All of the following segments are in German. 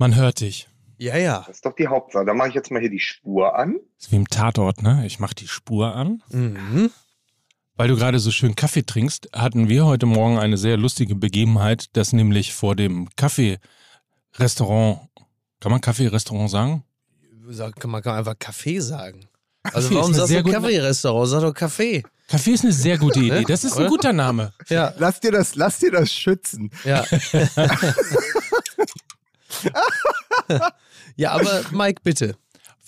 Man hört dich. Ja, ja. Das ist doch die Hauptsache. Da mache ich jetzt mal hier die Spur an. Das ist wie im Tatort, ne? Ich mache die Spur an. Mhm. Weil du gerade so schön Kaffee trinkst, hatten wir heute Morgen eine sehr lustige Begebenheit, dass nämlich vor dem Kaffee-Restaurant, kann man Kaffee-Restaurant sagen? Sag, man kann einfach Kaffee sagen. Also Kaffee warum ist eine sagst du Kaffee-Restaurant? Sag doch Kaffee. Kaffee ist eine sehr gute Idee. Das ist ein guter Name. Ja, Lass dir das, lass dir das schützen. ja. ja, aber Mike, bitte.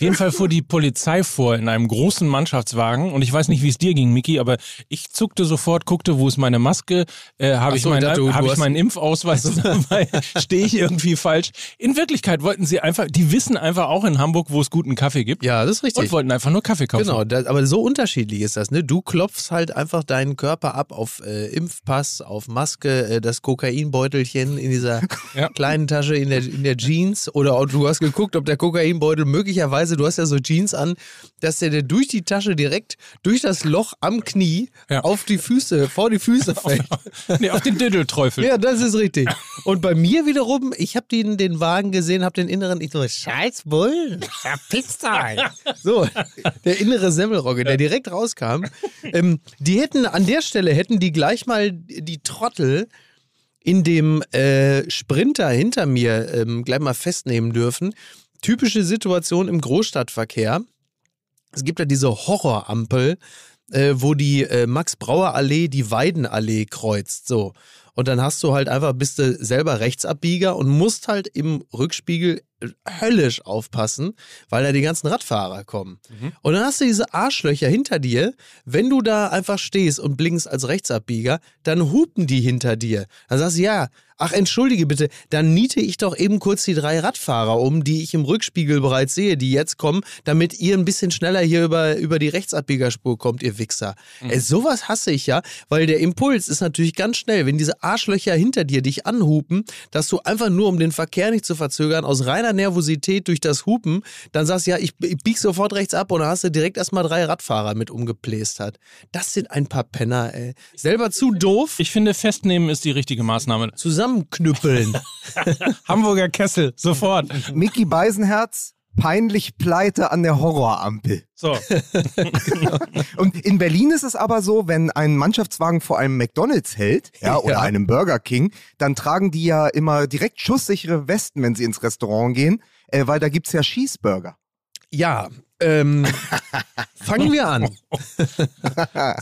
Auf jeden Fall fuhr die Polizei vor in einem großen Mannschaftswagen und ich weiß nicht, wie es dir ging, Miki, aber ich zuckte sofort, guckte, wo ist meine Maske, äh, habe ich, so, mein, hab ich meinen Impfausweis dabei, stehe ich irgendwie falsch. In Wirklichkeit wollten sie einfach, die wissen einfach auch in Hamburg, wo es guten Kaffee gibt Ja, das ist richtig. und wollten einfach nur Kaffee kaufen. Genau, das, aber so unterschiedlich ist das. Ne? Du klopfst halt einfach deinen Körper ab auf äh, Impfpass, auf Maske, äh, das Kokainbeutelchen in dieser Ja. kleinen Tasche in der, in der Jeans oder du hast geguckt, ob der Kokainbeutel möglicherweise, du hast ja so Jeans an, dass der dir durch die Tasche direkt durch das Loch am Knie Ja. auf die Füße, vor die Füße fällt. nee, auf den Dödelteufel. Ja, das ist richtig. Und bei mir wiederum, ich habe den, den Wagen gesehen, habe den inneren, ich so, scheiß Bullen, verpisst euch. So, der innere Semmelrogge, der direkt rauskam. Ähm, die hätten, an der Stelle hätten die gleich mal die Trottel in dem äh, Sprinter hinter mir ähm, gleich mal festnehmen dürfen. Typische Situation im Großstadtverkehr. Es gibt ja diese Horrorampel, äh, wo die äh, Max-Brauer-Allee die Weidenallee kreuzt. So. Und dann hast du halt einfach, bist du selber Rechtsabbieger und musst halt im Rückspiegel höllisch aufpassen, weil da die ganzen Radfahrer kommen. Und dann hast du diese Arschlöcher hinter dir. Wenn du da einfach stehst und blinkst als Rechtsabbieger, dann hupen die hinter dir. Dann sagst du, ja, ach entschuldige bitte, dann niete ich doch eben kurz die drei Radfahrer um, die ich im Rückspiegel bereits sehe, die jetzt kommen, damit ihr ein bisschen schneller hier über, über die Rechtsabbiegerspur kommt, ihr Wichser. Ey, sowas hasse ich ja, weil der Impuls ist natürlich ganz schnell, wenn diese Arschlöcher hinter dir dich anhupen, dass du einfach nur, um den Verkehr nicht zu verzögern, aus reiner Nervosität durch das Hupen, dann sagst ja, ich, ich bieg sofort rechts ab und dann hast du direkt erstmal drei Radfahrer mit umgepläst hat. Das sind ein paar Penner, ey. Selber zu doof, Ich finde, festnehmen ist die richtige Maßnahme. zusammenknüppeln. Hamburger Kessel, sofort. Mickey Beisenherz, peinlich pleite an der Horrorampel. So. Und in Berlin ist es aber so, wenn ein Mannschaftswagen vor einem McDonalds hält, ja, oder Ja. einem Burger King, dann tragen die ja immer direkt schusssichere Westen, wenn sie ins Restaurant gehen, äh, weil da gibt's ja Schießburger. Ja, ähm, fangen wir an.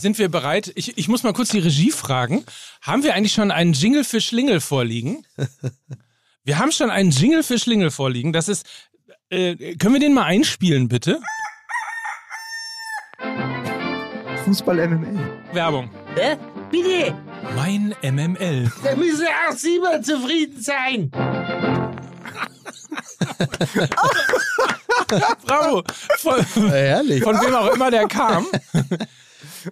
Sind wir bereit? Ich, ich muss mal kurz die Regie fragen. Haben wir eigentlich schon einen Jingle für Schlingel vorliegen? Wir haben schon einen Jingle für Schlingel vorliegen. Das ist. Äh, können wir den mal einspielen, bitte? Fußball MML. Werbung. Hä? Bitte? Mein MML. Da müssen auch Sie mal zufrieden sein. Bravo. Von, Herrlich. von wem auch immer der kam.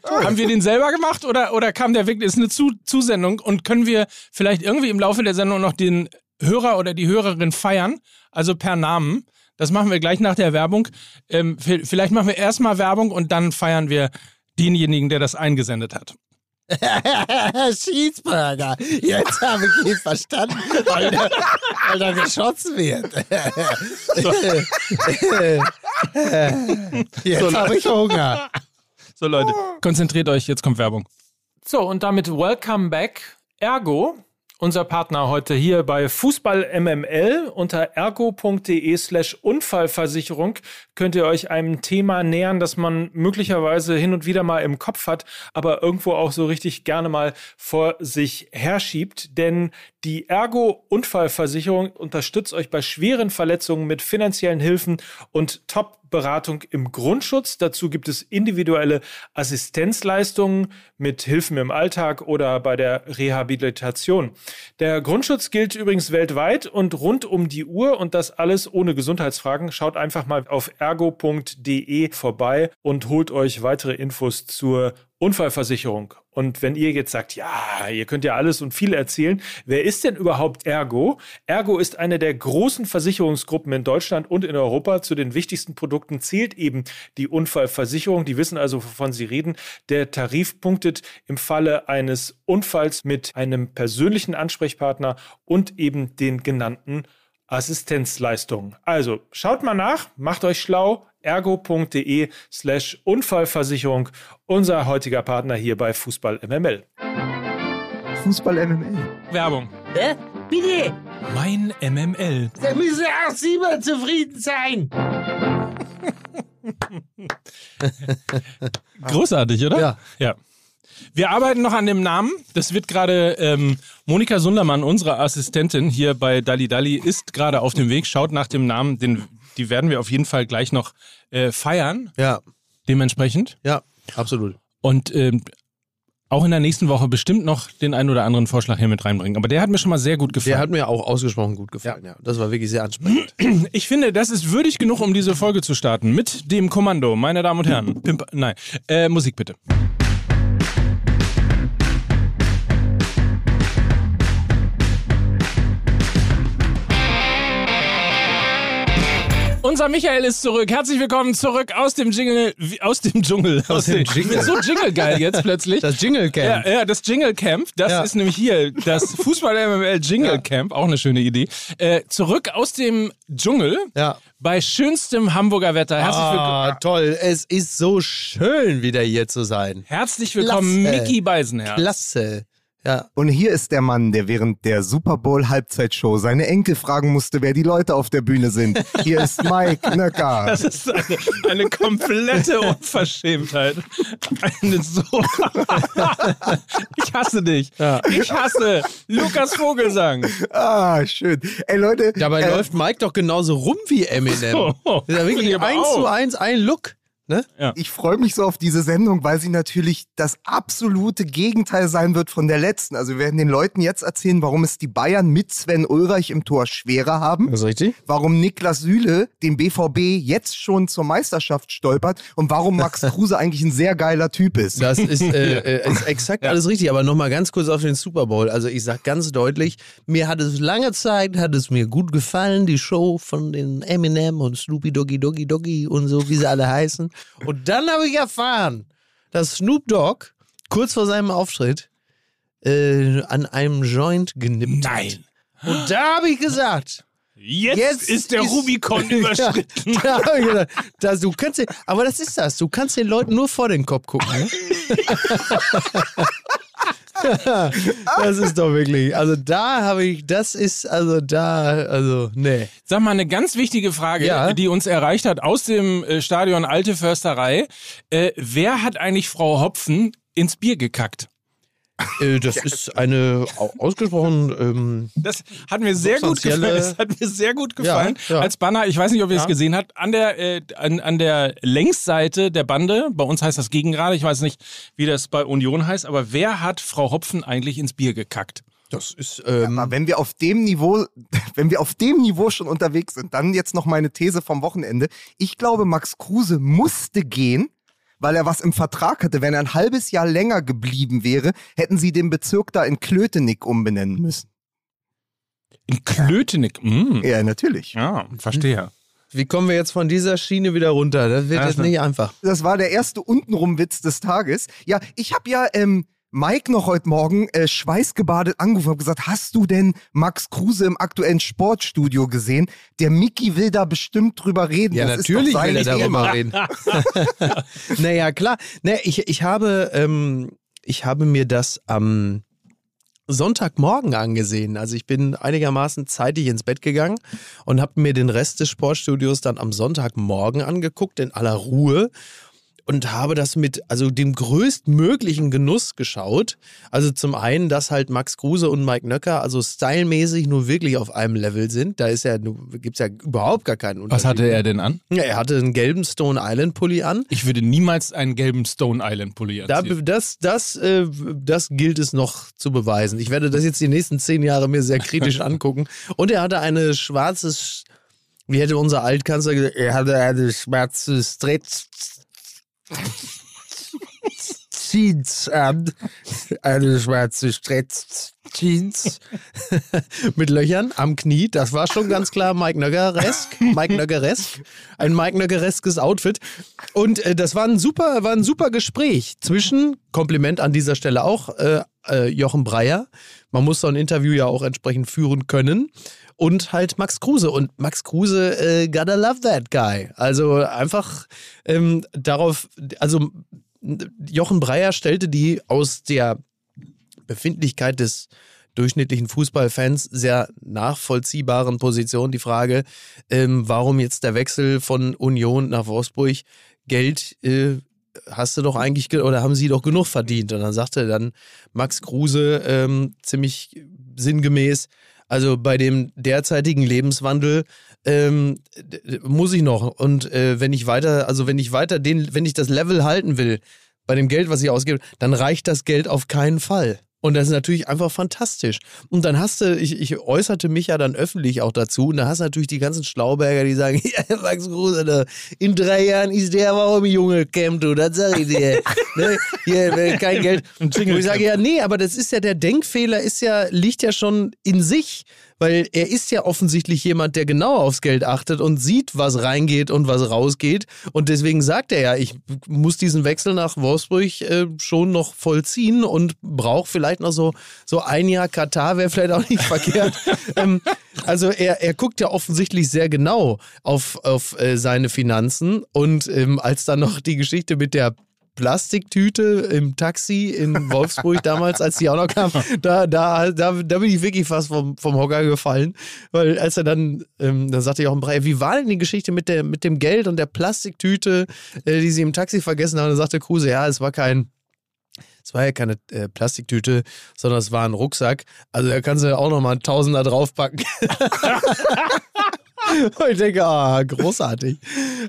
Haben wir den selber gemacht oder, oder kam der wirklich? Ist eine Zu Zusendung und können wir vielleicht irgendwie im Laufe der Sendung noch den Hörer oder die Hörerin feiern? Also per Namen. Das machen wir gleich nach der Werbung. Ähm, vielleicht machen wir erstmal Werbung und dann feiern wir denjenigen, der das eingesendet hat. Cheeseburger. Jetzt habe ich ihn verstanden, weil da, weil da geschossen wird. Jetzt habe ich Hunger. So Leute, konzentriert euch, jetzt kommt Werbung. So, und damit welcome back. Ergo, unser Partner heute hier bei Fußball MML unter ergo.de slash Unfallversicherung könnt ihr euch einem Thema nähern, das man möglicherweise hin und wieder mal im Kopf hat, aber irgendwo auch so richtig gerne mal vor sich herschiebt. Denn die Ergo Unfallversicherung unterstützt euch bei schweren Verletzungen mit finanziellen Hilfen und Top-Beratung im Grundschutz. Dazu gibt es individuelle Assistenzleistungen mit Hilfen im Alltag oder bei der Rehabilitation. Der Grundschutz gilt übrigens weltweit und rund um die Uhr und das alles ohne Gesundheitsfragen. Schaut einfach mal auf ergo.de vorbei und holt euch weitere Infos zur Unfallversicherung. Und wenn ihr jetzt sagt, ja, ihr könnt ja alles und viel erzählen, wer ist denn überhaupt Ergo? Ergo ist eine der großen Versicherungsgruppen in Deutschland und in Europa. Zu den wichtigsten Produkten zählt eben die Unfallversicherung. Die wissen also, wovon sie reden. Der Tarif punktet im Falle eines Unfalls mit einem persönlichen Ansprechpartner und eben den genannten Assistenzleistungen. Also schaut mal nach, macht euch schlau, ergo.de slash Unfallversicherung, unser heutiger Partner hier bei Fußball MML. Fußball MML. Werbung. Hä? Bitte! Mein MML. Da müssen auch Sie mal zufrieden sein. Großartig, oder? Ja. ja. Wir arbeiten noch an dem Namen. Das wird gerade ähm, Monika Sundermann, unsere Assistentin hier bei Dali Dali, ist gerade auf dem Weg. Schaut nach dem Namen. Den, die werden wir auf jeden Fall gleich noch äh, feiern. Ja, Dementsprechend. ja, absolut. Und ähm, auch in der nächsten Woche bestimmt noch den einen oder anderen Vorschlag hier mit reinbringen. Aber der hat mir schon mal sehr gut gefallen. Der hat mir auch ausgesprochen gut gefallen. Ja. Das war wirklich sehr ansprechend. Ich finde, das ist würdig genug, um diese Folge zu starten. Mit dem Kommando, meine Damen und Herren. Pimp, nein, äh, Musik bitte. Unser Michael ist zurück. Herzlich willkommen zurück aus dem Jingle, aus dem Dschungel. Aus, dem Ich Jingle. bin so Jingle geil jetzt plötzlich. Das Jingle Camp. Ja, ja, das Jingle Camp, das Ja. ist nämlich hier das Fußball MML Jingle Camp, auch eine schöne Idee. Äh, zurück aus dem Dschungel Ja. bei schönstem Hamburger Wetter. Herzlich, willkommen, Ah, toll. Es ist so schön, wieder hier zu sein. herzlich willkommen, Klasse. Mickey Beisenherz. Klasse. Ja. Und hier ist der Mann, der während der Super Bowl Halbzeitshow seine Enkel fragen musste, wer die Leute auf der Bühne sind. Hier ist Mike Nöcker. Das ist eine, eine komplette Unverschämtheit. Eine so. Ich hasse dich. Ich hasse Lukas Vogelsang. Ah, schön. Ey Leute, Dabei äh, läuft Mike doch genauso rum wie Eminem. Oh, Das ist ja wirklich eins zu eins ein Look. Ne? ich freue mich so auf diese Sendung, weil sie natürlich das absolute Gegenteil sein wird von der letzten. Also wir werden den Leuten jetzt erzählen, warum es die Bayern mit Sven Ulreich im Tor schwerer haben. Das ist richtig. warum Niklas Süle den BVB jetzt schon zur Meisterschaft stolpert und warum Max Kruse eigentlich ein sehr geiler Typ ist. Das ist, äh, äh, ist exakt alles richtig. Aber nochmal ganz kurz auf den Super Bowl. Also ich sag ganz deutlich, mir hat es lange Zeit, hat es mir gut gefallen, die Show von den Eminem und Snoopy Doggy Doggy Doggy und so, wie sie alle heißen. Und dann habe ich erfahren, dass Snoop Dogg kurz vor seinem Auftritt äh, an einem Joint genippt Nein. hat. Und da habe ich gesagt, Jetzt, Jetzt ist der ist- Rubikon überschritten. Ja, da ich gedacht, das, du kannst, aber das ist das. Du kannst den Leuten nur vor den Kopf gucken. Ne? das ist doch wirklich. Also da habe ich, das ist also da, also nee. Sag mal, eine ganz wichtige Frage, Ja. die uns erreicht hat aus dem äh, Stadion Alte Försterei. Äh, wer hat eigentlich Frau Hopfen ins Bier gekackt? Äh, das ist eine au- ausgesprochen. Ähm, Das hat mir sehr gut gefallen. Das hat mir sehr gut gefallen. Ja, ja. Als Banner, ich weiß nicht, ob ihr es Ja. gesehen habt, an der, äh, an, an der Längsseite der Bande, bei uns heißt das Gegengrade, ich weiß nicht, wie das bei Union heißt, aber wer hat Frau Hopfen eigentlich ins Bier gekackt? das ist. Ähm, Aber wenn wir auf dem Niveau, wenn wir auf dem Niveau schon unterwegs sind, dann jetzt noch meine These vom Wochenende. Ich glaube, Max Kruse musste gehen, weil er was im Vertrag hatte. Wenn er ein halbes Jahr länger geblieben wäre, hätten sie den Bezirk da in Klötenick umbenennen müssen. In Klötenig. Mm. Ja, natürlich. Ja, verstehe. wie kommen wir jetzt von dieser Schiene wieder runter? Das wird Ja, jetzt nicht einfach. Das war der erste Untenrum-Witz des Tages. Ja, ich habe ja ähm, Mike noch heute Morgen äh, schweißgebadet angerufen und gesagt, hast du denn Max Kruse im aktuellen Sportstudio gesehen? Der Mickey will da bestimmt drüber reden. Ja, das natürlich will er darüber reden. naja, klar. Naja, ich, ich, habe, ähm, ich habe mir das am Sonntagmorgen angesehen. Also ich bin einigermaßen zeitig ins Bett gegangen und habe mir den Rest des Sportstudios dann am Sonntagmorgen angeguckt, in aller Ruhe. Und habe das mit also dem größtmöglichen Genuss geschaut. Also zum einen, dass halt Max Kruse und Mike Nöcker also stylmäßig nur wirklich auf einem Level sind. Da ist ja, gibt's ja überhaupt gar keinen Unterschied. Was hatte er denn an? Ja, er hatte einen gelben Stone Island Pulli an. Ich würde niemals einen gelben Stone Island Pulli Da, anziehen. das, das, äh, das gilt es noch zu beweisen. Ich werde das jetzt die nächsten zehn Jahre mir sehr kritisch angucken. Und er hatte eine schwarze, Sch- wie hätte unser Altkanzler gesagt, er hatte eine schwarze Stretch Jeans an. Eine schwarze Stretch Jeans mit Löchern am Knie. Das war schon ganz klar Mike Nöggeresk. Mike Nöggeresk. Ein Mike Nöggereskes Outfit. Und äh, das war ein super, war ein super Gespräch zwischen, Kompliment an dieser Stelle auch, äh, äh, Jochen Breyer. Man muss so ein Interview ja auch entsprechend führen können. Und halt Max Kruse. Und Max Kruse, äh, gotta love that guy. Also einfach ähm, darauf, also Jochen Breyer stellte die aus der Befindlichkeit des durchschnittlichen Fußballfans sehr nachvollziehbaren Position die Frage, ähm, warum jetzt der Wechsel von Union nach Wolfsburg Geld äh, hast du doch eigentlich oder haben sie doch genug verdient? Und dann sagte dann Max Kruse ähm, ziemlich sinngemäß, also bei dem derzeitigen Lebenswandel ähm, muss ich noch und äh, wenn ich weiter, also wenn ich weiter den, wenn ich das Level halten will bei dem Geld, was ich ausgebe, dann reicht das Geld auf keinen Fall. Und das ist natürlich einfach fantastisch. Und dann hast du, ich, ich äußerte mich ja dann öffentlich auch dazu, und da hast du natürlich die ganzen Schlauberger, die sagen, ja, Max Kruse, in drei Jahren ist der ein Junge, Camp, du, das sag ich dir. ne? Hier, kein Geld. Und ich sage, ja, nee, aber das ist ja, der Denkfehler ist ja, liegt ja schon in sich weil er ist ja offensichtlich jemand, der genau aufs Geld achtet und sieht, was reingeht und was rausgeht. Und deswegen sagt er ja, ich muss diesen Wechsel nach Wolfsburg äh, schon noch vollziehen und brauche vielleicht noch so, so ein Jahr Katar, wäre vielleicht auch nicht verkehrt. ähm, also er, er guckt ja offensichtlich sehr genau auf, auf äh, seine Finanzen und ähm, als dann noch die Geschichte mit der Plastiktüte im Taxi in Wolfsburg damals, als die auch noch kam, da, da, da, da bin ich wirklich fast vom, vom Hocker gefallen. Weil als er dann, ähm, dann sagte ich auch im Brei, wie war denn die Geschichte mit, der, mit dem Geld und der Plastiktüte, äh, die sie im Taxi vergessen haben? Dann sagte Kruse, ja, es war kein, es war ja keine äh, Plastiktüte, sondern es war ein Rucksack. Also da kannst du ja auch nochmal einen Tausender draufpacken. Und ich denke, ah, großartig.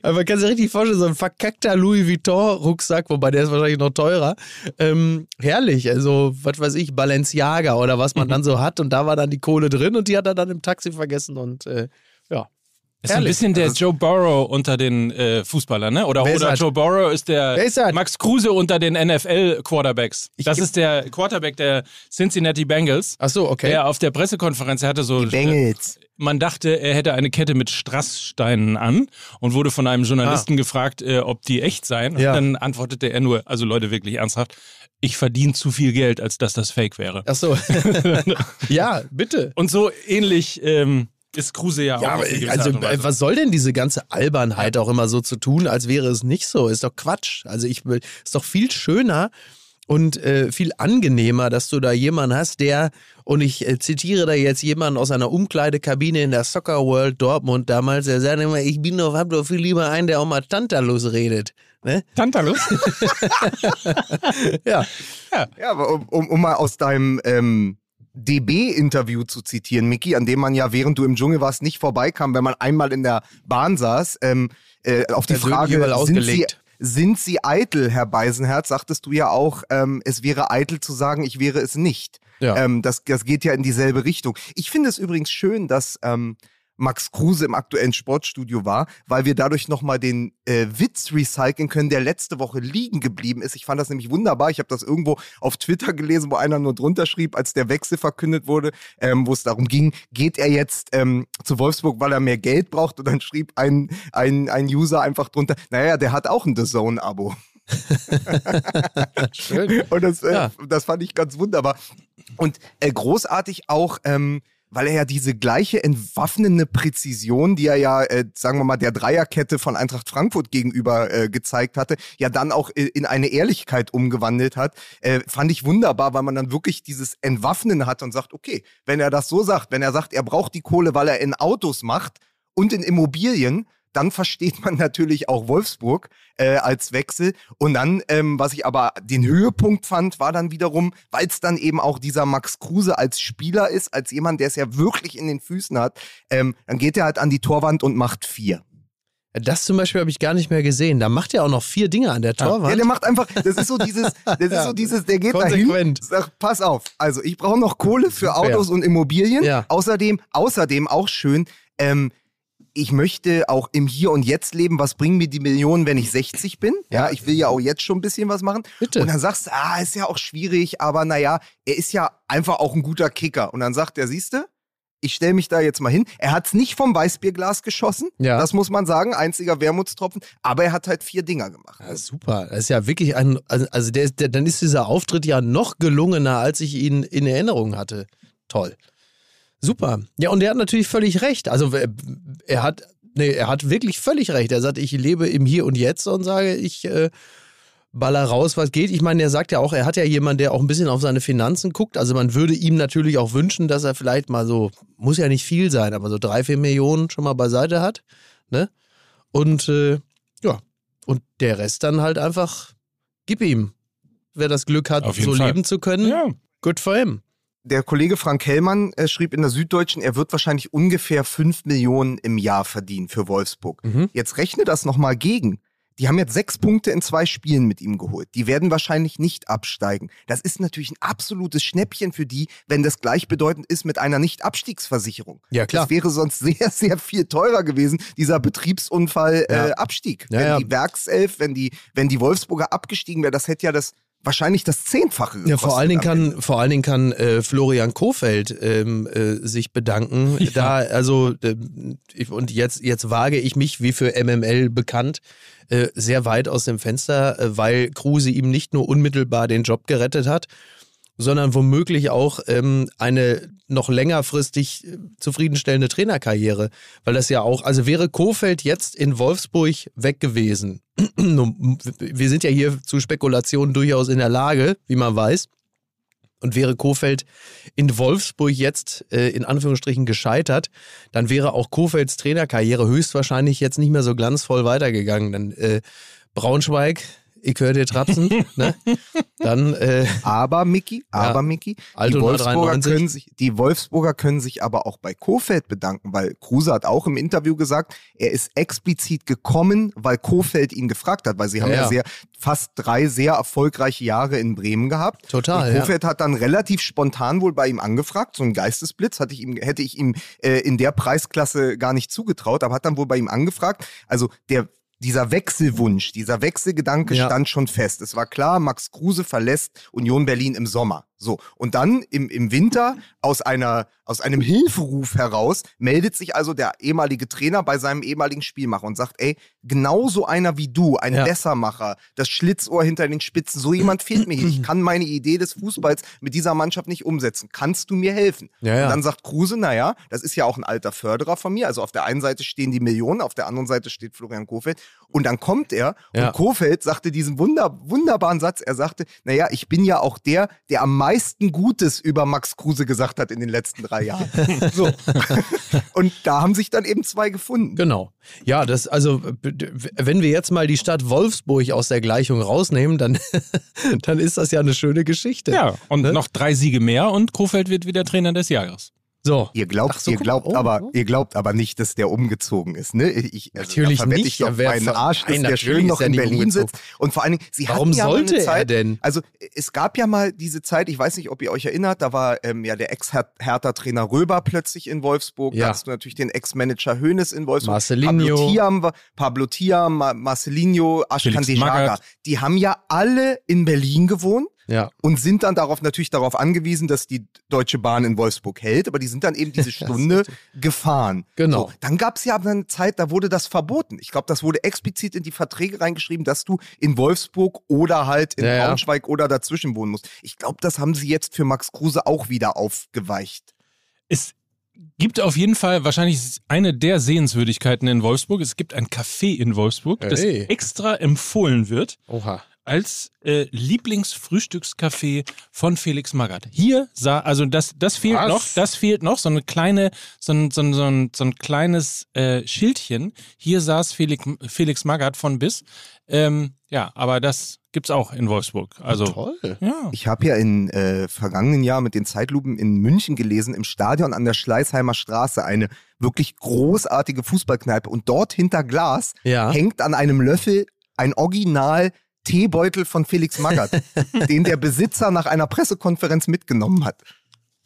Aber man kann sich richtig vorstellen, so ein verkackter Louis Vuitton-Rucksack, wobei der ist wahrscheinlich noch teurer. Ähm, herrlich, also, was weiß ich, Balenciaga oder was man dann so hat. Und da war dann die Kohle drin und die hat er dann im Taxi vergessen und äh, ja. Ist ein bisschen der Joe Burrow unter den äh, Fußballern, ne? Oder, oder Joe Burrow ist der ist Max Kruse unter den NFL-Quarterbacks. Das ist der Quarterback der Cincinnati Bengals. Ach so, okay. Der auf der Pressekonferenz hatte so. Die Bengals man dachte, er hätte eine Kette mit Strasssteinen an und wurde von einem Journalisten ah. gefragt, äh, ob die echt seien. Ja. Und dann antwortete er nur, also Leute, wirklich ernsthaft, ich verdiene zu viel Geld, als dass das Fake wäre. Ach so. ja, bitte. Und so ähnlich ähm, ist Kruse ja, ja auch. Ja, also was soll denn diese ganze Albernheit auch immer so zu tun, als wäre es nicht so? Ist doch Quatsch. Also ich ist doch viel schöner, und äh, viel angenehmer, dass du da jemanden hast, der, und ich äh, zitiere da jetzt jemanden aus einer Umkleidekabine in der Soccer World Dortmund damals, der sagt immer, ich bin doch, hab doch viel lieber einen, der auch mal Tantalus redet. Ne? Tantalus? ja. ja. Ja, aber um, um, um mal aus deinem ähm, DB-Interview zu zitieren, Miki, an dem man ja, während du im Dschungel warst, nicht vorbeikam, wenn man einmal in der Bahn saß, ähm, äh, auf die Frage, sind sie, sind Sie eitel, Herr Beisenherz? Sagtest du ja auch, ähm, es wäre eitel zu sagen, ich wäre es nicht. Ja. Ähm, das, das geht ja in dieselbe Richtung. Ich finde es übrigens schön, dass ähm, Max Kruse im aktuellen Sportstudio war, weil wir dadurch nochmal den äh, Witz recyceln können, der letzte Woche liegen geblieben ist. Ich fand das nämlich wunderbar. Ich habe das irgendwo auf Twitter gelesen, wo einer nur drunter schrieb, als der Wechsel verkündet wurde, ähm, wo es darum ging, geht er jetzt ähm, zu Wolfsburg, weil er mehr Geld braucht? Und dann schrieb ein, ein, ein User einfach drunter, naja, der hat auch ein The Zone-Abo. Schön. Und das, äh, ja. das fand ich ganz wunderbar. Und äh, großartig auch, ähm, weil er ja diese gleiche entwaffnende Präzision, die er ja, äh, sagen wir mal, der Dreierkette von Eintracht Frankfurt gegenüber äh, gezeigt hatte, ja dann auch in eine Ehrlichkeit umgewandelt hat, äh, fand ich wunderbar, weil man dann wirklich dieses Entwaffnen hat und sagt, okay, wenn er das so sagt, wenn er sagt, er braucht die Kohle, weil er in Autos macht und in Immobilien, dann versteht man natürlich auch Wolfsburg äh, als Wechsel. Und dann, ähm, was ich aber den Höhepunkt fand, war dann wiederum, weil es dann eben auch dieser Max Kruse als Spieler ist, als jemand, der es ja wirklich in den Füßen hat, ähm, dann geht er halt an die Torwand und macht vier. Das zum Beispiel habe ich gar nicht mehr gesehen. Da macht er auch noch vier Dinge an der Torwand. Ja, der macht einfach, das ist so dieses, das ist so dieses, der geht Konsequent. dahin, sagt, pass auf, also ich brauche noch Kohle für Autos ja. und Immobilien. Ja. Außerdem, außerdem auch schön, ähm, ich möchte auch im Hier und Jetzt leben. Was bringen mir die Millionen, wenn ich 60 bin? Ja, ich will ja auch jetzt schon ein bisschen was machen. Bitte. Und dann sagst du, ah, ist ja auch schwierig, aber naja, er ist ja einfach auch ein guter Kicker. Und dann sagt er, siehst du, ich stelle mich da jetzt mal hin. Er hat es nicht vom Weißbierglas geschossen, ja. das muss man sagen, einziger Wermutstropfen, aber er hat halt vier Dinger gemacht. Ja, super, das ist ja wirklich ein, also der, der, dann ist dieser Auftritt ja noch gelungener, als ich ihn in Erinnerung hatte. Toll. Super. Ja, und er hat natürlich völlig recht. Also er hat, nee, er hat wirklich völlig recht. Er sagt, ich lebe im Hier und Jetzt und sage, ich äh, baller raus, was geht. Ich meine, er sagt ja auch, er hat ja jemanden, der auch ein bisschen auf seine Finanzen guckt. Also man würde ihm natürlich auch wünschen, dass er vielleicht mal so, muss ja nicht viel sein, aber so drei, vier Millionen schon mal beiseite hat. Ne? Und äh, ja, und der Rest dann halt einfach, gib ihm. Wer das Glück hat, so Fall. leben zu können, ja. good for him. Der Kollege Frank Hellmann äh, schrieb in der Süddeutschen, er wird wahrscheinlich ungefähr 5 Millionen im Jahr verdienen für Wolfsburg. Mhm. Jetzt rechne das nochmal gegen. Die haben jetzt sechs Punkte in zwei Spielen mit ihm geholt. Die werden wahrscheinlich nicht absteigen. Das ist natürlich ein absolutes Schnäppchen für die, wenn das gleichbedeutend ist mit einer Nicht-Abstiegsversicherung. Ja, klar. Das wäre sonst sehr, sehr viel teurer gewesen, dieser Betriebsunfall-Abstieg. Ja. Äh, ja, wenn ja. die Werkself, wenn die, wenn die Wolfsburger abgestiegen wäre, das hätte ja das wahrscheinlich das Zehnfache Ja, vor allen Dingen kann, vor allen Dingen kann äh, Florian Kofeld ähm, äh, sich bedanken. Ja. Da, also, äh, und jetzt, jetzt wage ich mich, wie für MML bekannt, äh, sehr weit aus dem Fenster, äh, weil Kruse ihm nicht nur unmittelbar den Job gerettet hat, sondern womöglich auch ähm, eine noch längerfristig äh, zufriedenstellende Trainerkarriere. Weil das ja auch, also wäre Kofeld jetzt in Wolfsburg weg gewesen. Wir sind ja hier zu Spekulationen durchaus in der Lage, wie man weiß. Und wäre Kofeld in Wolfsburg jetzt äh, in Anführungsstrichen gescheitert, dann wäre auch Kofelds Trainerkarriere höchstwahrscheinlich jetzt nicht mehr so glanzvoll weitergegangen. Dann äh, Braunschweig ich höre dir trapsen, ne? Dann, äh, aber Mickey, aber ja, Mickey, die Wolfsburger, können sich, die Wolfsburger können sich aber auch bei Kofeld bedanken, weil Kruse hat auch im Interview gesagt, er ist explizit gekommen, weil Kofeld ihn gefragt hat, weil sie haben ja, ja sehr, fast drei sehr erfolgreiche Jahre in Bremen gehabt. Total. Und Kofeld ja. hat dann relativ spontan wohl bei ihm angefragt, so ein Geistesblitz, hatte ich ihm, hätte ich ihm äh, in der Preisklasse gar nicht zugetraut, aber hat dann wohl bei ihm angefragt. Also der dieser Wechselwunsch, dieser Wechselgedanke ja. stand schon fest. Es war klar, Max Kruse verlässt Union Berlin im Sommer. So. Und dann im, im Winter aus einer, aus einem Hilferuf heraus meldet sich also der ehemalige Trainer bei seinem ehemaligen Spielmacher und sagt, ey, genauso einer wie du, ein ja. Bessermacher, das Schlitzohr hinter den Spitzen, so jemand fehlt mir hier. Ich kann meine Idee des Fußballs mit dieser Mannschaft nicht umsetzen. Kannst du mir helfen? Ja, ja. Und dann sagt Kruse, naja, das ist ja auch ein alter Förderer von mir. Also auf der einen Seite stehen die Millionen, auf der anderen Seite steht Florian Kofeld. Und dann kommt er und Kofeld sagte diesen wunder, wunderbaren Satz. Er sagte, naja, ich bin ja auch der, der am meisten Gutes über Max Kruse gesagt hat in den letzten drei Jahren. so. Und da haben sich dann eben zwei gefunden. Genau. Ja, das, also, wenn wir jetzt mal die Stadt Wolfsburg aus der Gleichung rausnehmen, dann, dann ist das ja eine schöne Geschichte. Ja, und ne? noch drei Siege mehr und Krofeld wird wieder Trainer des Jahres. So. Ihr glaubt, so, ihr glaubt oh, aber, oh. ihr glaubt aber nicht, dass der umgezogen ist, ne? Ich, also, Natürlich nicht. Ich doch meinen Arsch, dass der schön noch in Berlin umgezogen. sitzt. Und vor allen Dingen, sie Warum ja sollte eine Zeit, er denn? Also, es gab ja mal diese Zeit, ich weiß nicht, ob ihr euch erinnert, da war ähm, ja der Ex-Hertha-Trainer Röber plötzlich in Wolfsburg. Ja. Da hast du natürlich den Ex-Manager Hönes in Wolfsburg. Marcelinho. Pablo Tiam, Pablo Tiam, Marcelinho, Ashkan Dejaga. Die haben ja alle in Berlin gewohnt ja. und sind dann darauf natürlich darauf angewiesen, dass die Deutsche Bahn in Wolfsburg hält, aber die sind dann eben diese Stunde gefahren. Genau. So, dann gab es ja aber eine Zeit, da wurde das verboten. Ich glaube, das wurde explizit in die Verträge reingeschrieben, dass du in Wolfsburg oder halt in ja, Braunschweig ja. oder dazwischen wohnen musst. Ich glaube, das haben sie jetzt für Max Kruse auch wieder aufgeweicht. Es gibt auf jeden Fall wahrscheinlich eine der Sehenswürdigkeiten in Wolfsburg. Es gibt ein Café in Wolfsburg, das hey. extra empfohlen wird. Oha als äh, Lieblingsfrühstückscafé von Felix Magath. Hier sah, also das, das fehlt Was? noch, das fehlt noch, so eine kleine, so ein, so ein, so ein, so ein kleines äh, Schildchen. Hier saß Felix, Felix Magath von bis. Ähm, ja, aber das gibt's auch in Wolfsburg. Also toll. Ja. Ich habe ja in äh, vergangenen Jahr mit den Zeitlupen in München gelesen, im Stadion an der Schleißheimer Straße eine wirklich großartige Fußballkneipe und dort hinter Glas ja. hängt an einem Löffel ein Original Teebeutel von Felix Magath, den der Besitzer nach einer Pressekonferenz mitgenommen hat.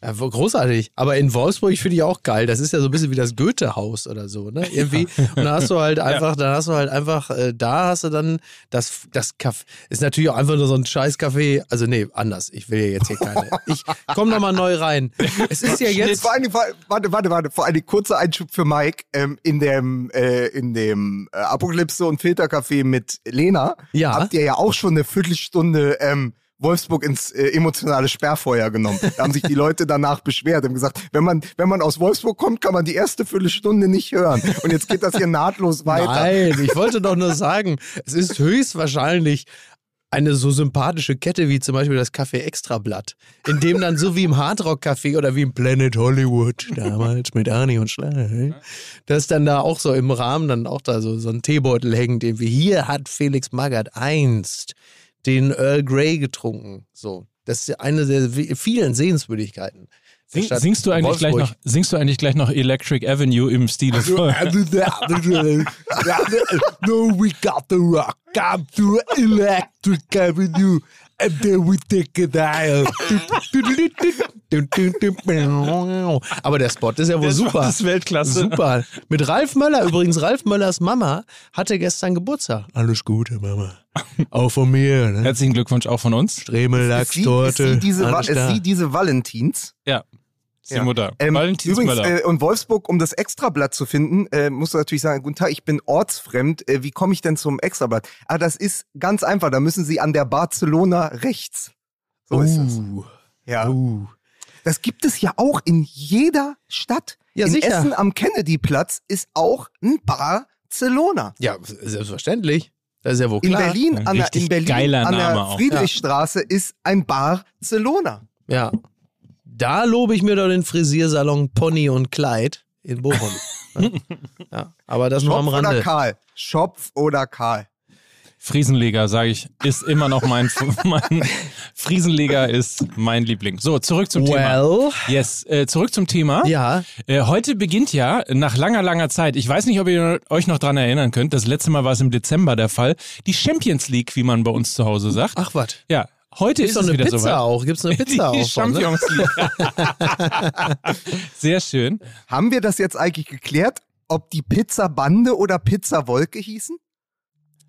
Ja, großartig. Aber in Wolfsburg finde ich auch geil. Das ist ja so ein bisschen wie das Goethe-Haus oder so, ne? Irgendwie. Und da hast du halt einfach, ja. da hast du halt einfach, äh, da hast du dann das, das Kaffee. Ist natürlich auch einfach nur so ein scheiß Kaffee. Also, nee, anders. Ich will ja jetzt hier keine. Ich komm nochmal neu rein. Es ist ja jetzt. Vor allem, warte, warte, warte. Vor allem kurzer Einschub für Mike. Ähm, in dem, äh, in dem äh, Apokalypse und Filterkaffee mit Lena ja. habt ihr ja auch schon eine Viertelstunde, ähm, Wolfsburg ins äh, emotionale Sperrfeuer genommen. Da haben sich die Leute danach beschwert und gesagt, wenn man, wenn man aus Wolfsburg kommt, kann man die erste Viertelstunde nicht hören. Und jetzt geht das hier nahtlos weiter. Nein, ich wollte doch nur sagen, es ist höchstwahrscheinlich eine so sympathische Kette wie zum Beispiel das Café Extrablatt, in dem dann so wie im Hardrock Café oder wie im Planet Hollywood damals mit Arnie und Schleich, dass dann da auch so im Rahmen dann auch da so, so ein Teebeutel hängt, wir hier hat Felix Magath einst den Earl Grey getrunken. So, das ist eine der vielen Sehenswürdigkeiten. Sing, singst, du eigentlich gleich noch, singst du eigentlich gleich noch Electric Avenue im Stile von? no, we got the rock. Come to Electric Avenue. And then we take a dial. Aber der Spot ist ja wohl der super. Das ist Weltklasse. Super. Mit Ralf Möller. Übrigens, Ralf Möllers Mama hatte gestern Geburtstag. Alles Gute, Mama. Auch von mir. Ne? Herzlichen Glückwunsch auch von uns. Stremellachstorte. Ist, sie, ist, sie diese, ist sie diese Valentins? Ja. Die ja. Mutter. Ähm, übrigens, äh, und Wolfsburg, um das Extrablatt zu finden, äh, musst du natürlich sagen, guten Tag, ich bin ortsfremd, äh, wie komme ich denn zum Extrablatt? Ah, das ist ganz einfach, da müssen Sie an der Barcelona rechts. So uh, ist es. Ja. Uh. Das gibt es ja auch in jeder Stadt. Ja, in sicher. Essen am Kennedyplatz ist auch ein Barcelona. Ja, selbstverständlich. Das ist ja wohl klar. In Berlin, an der, in Berlin an der Friedrichstraße ja. ist ein Barcelona. Ja, da lobe ich mir doch den Frisiersalon Pony und Kleid in Bochum. ja, aber das Schopf nur am Rande. Oder Karl. Schopf oder Karl. Friesenleger, sage ich, ist immer noch mein, mein Friesenleger ist mein Liebling. So, zurück zum well. Thema. Yes, äh, zurück zum Thema. Ja. Äh, heute beginnt ja nach langer, langer Zeit, ich weiß nicht, ob ihr euch noch dran erinnern könnt, das letzte Mal war es im Dezember der Fall, die Champions League, wie man bei uns zu Hause sagt. Ach was. Ja, Heute Gibt's ist es eine wieder Pizza soweit. auch. Gibt es eine Pizza Die auch? Ne? Champions League. Sehr schön. Haben wir das jetzt eigentlich geklärt, ob die Pizza Bande oder Pizza Wolke hießen?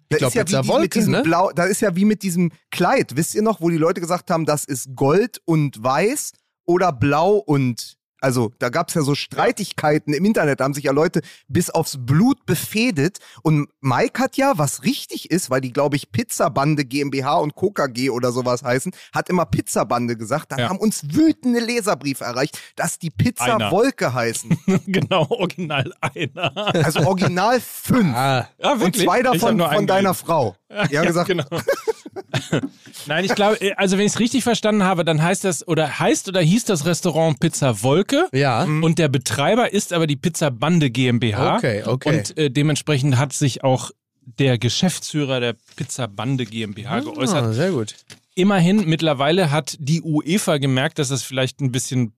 Ich glaube, ja Pizza Wolke, ne? Blau, da ist ja wie mit diesem Kleid. Wisst ihr noch, wo die Leute gesagt haben, das ist Gold und Weiß oder Blau und also da gab es ja so Streitigkeiten im Internet, da haben sich ja Leute bis aufs Blut befehdet. Und Mike hat ja, was richtig ist, weil die, glaube ich, Pizzabande GmbH und Coca G oder sowas heißen, hat immer Pizzabande gesagt. Dann ja. haben uns wütende Leserbriefe erreicht, dass die Pizza einer. Wolke heißen. genau, original einer. Also original fünf. Ah. Ja, und zwei davon von deiner Frau. Ja, ja gesagt. Genau. Nein, ich glaube, also wenn ich es richtig verstanden habe, dann heißt das oder heißt oder hieß das Restaurant Pizza Wolke. Ja. Und der Betreiber ist aber die Pizza Bande GmbH. Okay, okay. Und äh, dementsprechend hat sich auch der Geschäftsführer der Pizza Bande GmbH ah, geäußert. Sehr gut. Immerhin, mittlerweile hat die UEFA gemerkt, dass das vielleicht ein bisschen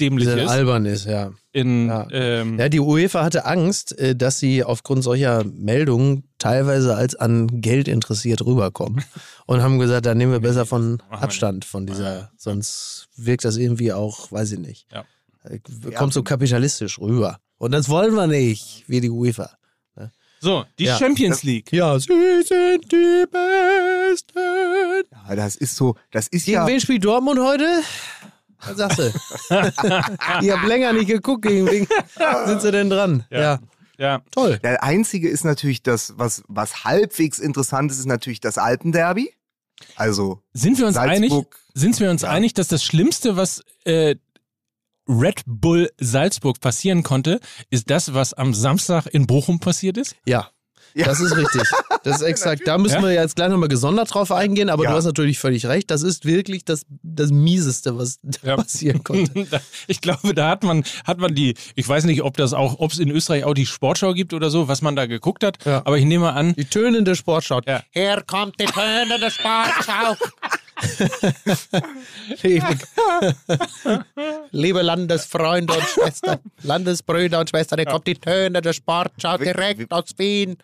dämlich ist. albern ist, ja. In, ja. Ähm, ja, die UEFA hatte Angst, äh, dass sie aufgrund solcher Meldungen teilweise als an Geld interessiert rüberkommen und haben gesagt, da nehmen wir besser von Abstand von dieser, sonst wirkt das irgendwie auch, weiß ich nicht. Ja. Äh, kommt so kapitalistisch rüber. Und das wollen wir nicht, wie die UEFA. Ne? So, die ja. Champions League. Ja, sie sind die Besten. Ja, das ist so, das ist Gegen ja. wen spielt Dortmund heute? Was sagst du? Ihr habt länger nicht geguckt, gegen wen sind sie denn dran? Ja. ja. Ja. Toll. Der einzige ist natürlich das, was, was halbwegs interessant ist, ist natürlich das Alpenderby. Also. Sind wir uns Salzburg, einig, sind wir uns ja. einig, dass das Schlimmste, was äh, Red Bull Salzburg passieren konnte, ist das, was am Samstag in Bochum passiert ist? Ja. Ja. Das ist richtig. Das ist exakt. Da müssen ja? wir jetzt gleich nochmal gesondert drauf eingehen, aber ja. du hast natürlich völlig recht. Das ist wirklich das, das Mieseste, was ja. passieren konnte. Ich glaube, da hat man, hat man die, ich weiß nicht, ob das auch, ob es in Österreich auch die Sportschau gibt oder so, was man da geguckt hat, aber ich nehme an. Die tönende Sportschau. Hier kommt die tönende Sportschau. liebe, liebe Landesfreunde und Schwestern, Landesbrüder und Schwestern, hier kommt die Töne der Sportschau direkt aus Wien.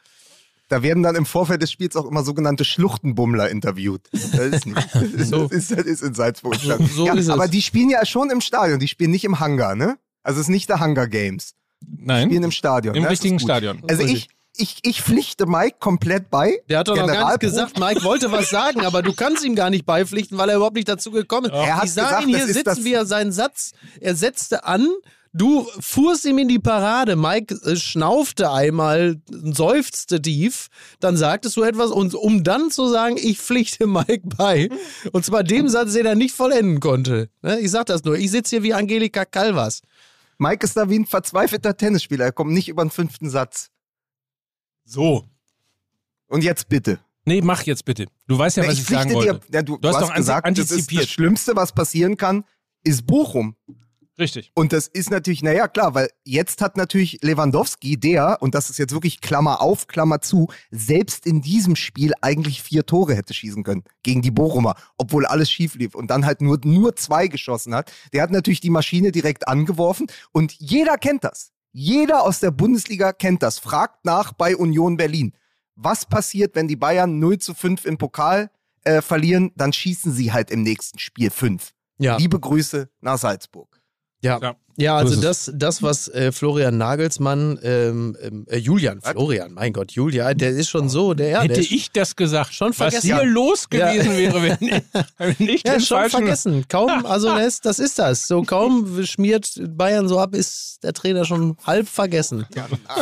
Da werden dann im Vorfeld des Spiels auch immer sogenannte Schluchtenbummler interviewt. Das ist, nicht, das so. ist, das ist in Salzburg. So, so ja, ist aber die spielen ja schon im Stadion, die spielen nicht im Hangar, ne? Also es ist nicht der Hunger Games. Nein. Die spielen im Stadion. Im ja, richtigen Stadion. Also ich, ich, ich pflichte Mike komplett bei. Der hat doch noch gar gesagt, Mike wollte was sagen, aber du kannst ihm gar nicht beipflichten, weil er überhaupt nicht dazu gekommen ist. Er hat ich sah gesagt, ihn hier sitzen, wie er seinen Satz, er setzte an, Du fuhrst ihm in die Parade, Mike äh, schnaufte einmal, seufzte tief, dann sagtest du etwas und um dann zu sagen, ich pflichte Mike bei. Und zwar dem Satz, den er nicht vollenden konnte. Ne, Ich sag das nur, ich sitze hier wie Angelika Calvas. Mike ist da wie ein verzweifelter Tennisspieler. Er kommt nicht über den fünften Satz. So. Und jetzt bitte. Nee, mach jetzt bitte. Du weißt ja, Na, was ich, sagen pflichte wollte. dir, ja, du, Du hast doch hast anti- gesagt, das ist antizipiert. das Schlimmste, was passieren kann, ist Bochum. Richtig. Und das ist natürlich, naja, klar, weil jetzt hat natürlich Lewandowski, der, und das ist jetzt wirklich Klammer auf, Klammer zu, selbst in diesem Spiel eigentlich vier Tore hätte schießen können gegen die Bochumer, obwohl alles schief lief und dann halt nur, nur zwei geschossen hat. Der hat natürlich die Maschine direkt angeworfen und jeder kennt das. Jeder aus der Bundesliga kennt das. Fragt nach bei Union Berlin. Was passiert, wenn die Bayern 0 zu 5 im Pokal äh, verlieren? Dann schießen sie halt im nächsten Spiel 5. Ja. Liebe Grüße nach Salzburg. Ja, Ja. Ja So also das, das, was äh, Florian Nagelsmann, ähm, ähm, äh, Julian, Was? Florian, mein Gott, Julian, der ist schon so, der, ja, Hätte der ist, ich das gesagt, Schon was vergessen. hier Ja. los gewesen Ja. wäre, wenn ich, wenn ich ja, schon falschen... vergessen. Kaum, also das, das ist das. So kaum schmiert Bayern so ab, ist der Trainer schon halb vergessen.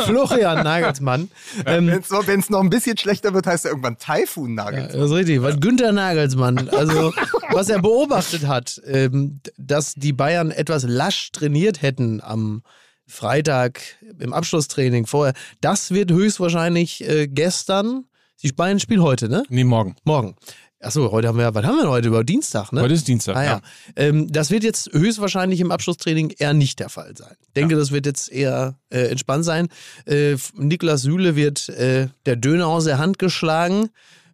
Florian Nagelsmann. Ähm, Wenn es noch, ein bisschen schlechter wird, heißt er irgendwann Taifun Ja, Nagels. das ist richtig. Was Günther Nagelsmann, also was er beobachtet hat, ähm, dass die Bayern etwas lasch trainiert hätten am Freitag im Abschlusstraining vorher, das wird höchstwahrscheinlich äh, gestern, die Bayern spielen heute, ne? Nee, morgen. Morgen. Achso, heute haben wir, was haben wir denn heute? Über Dienstag, ne? Heute ist Dienstag. Ah, ja. Ähm, das wird jetzt höchstwahrscheinlich im Abschlusstraining eher nicht der Fall sein. Ich denke, das wird jetzt eher äh, entspannt sein. Äh, Niklas Süle wird äh, der Döner aus der Hand geschlagen,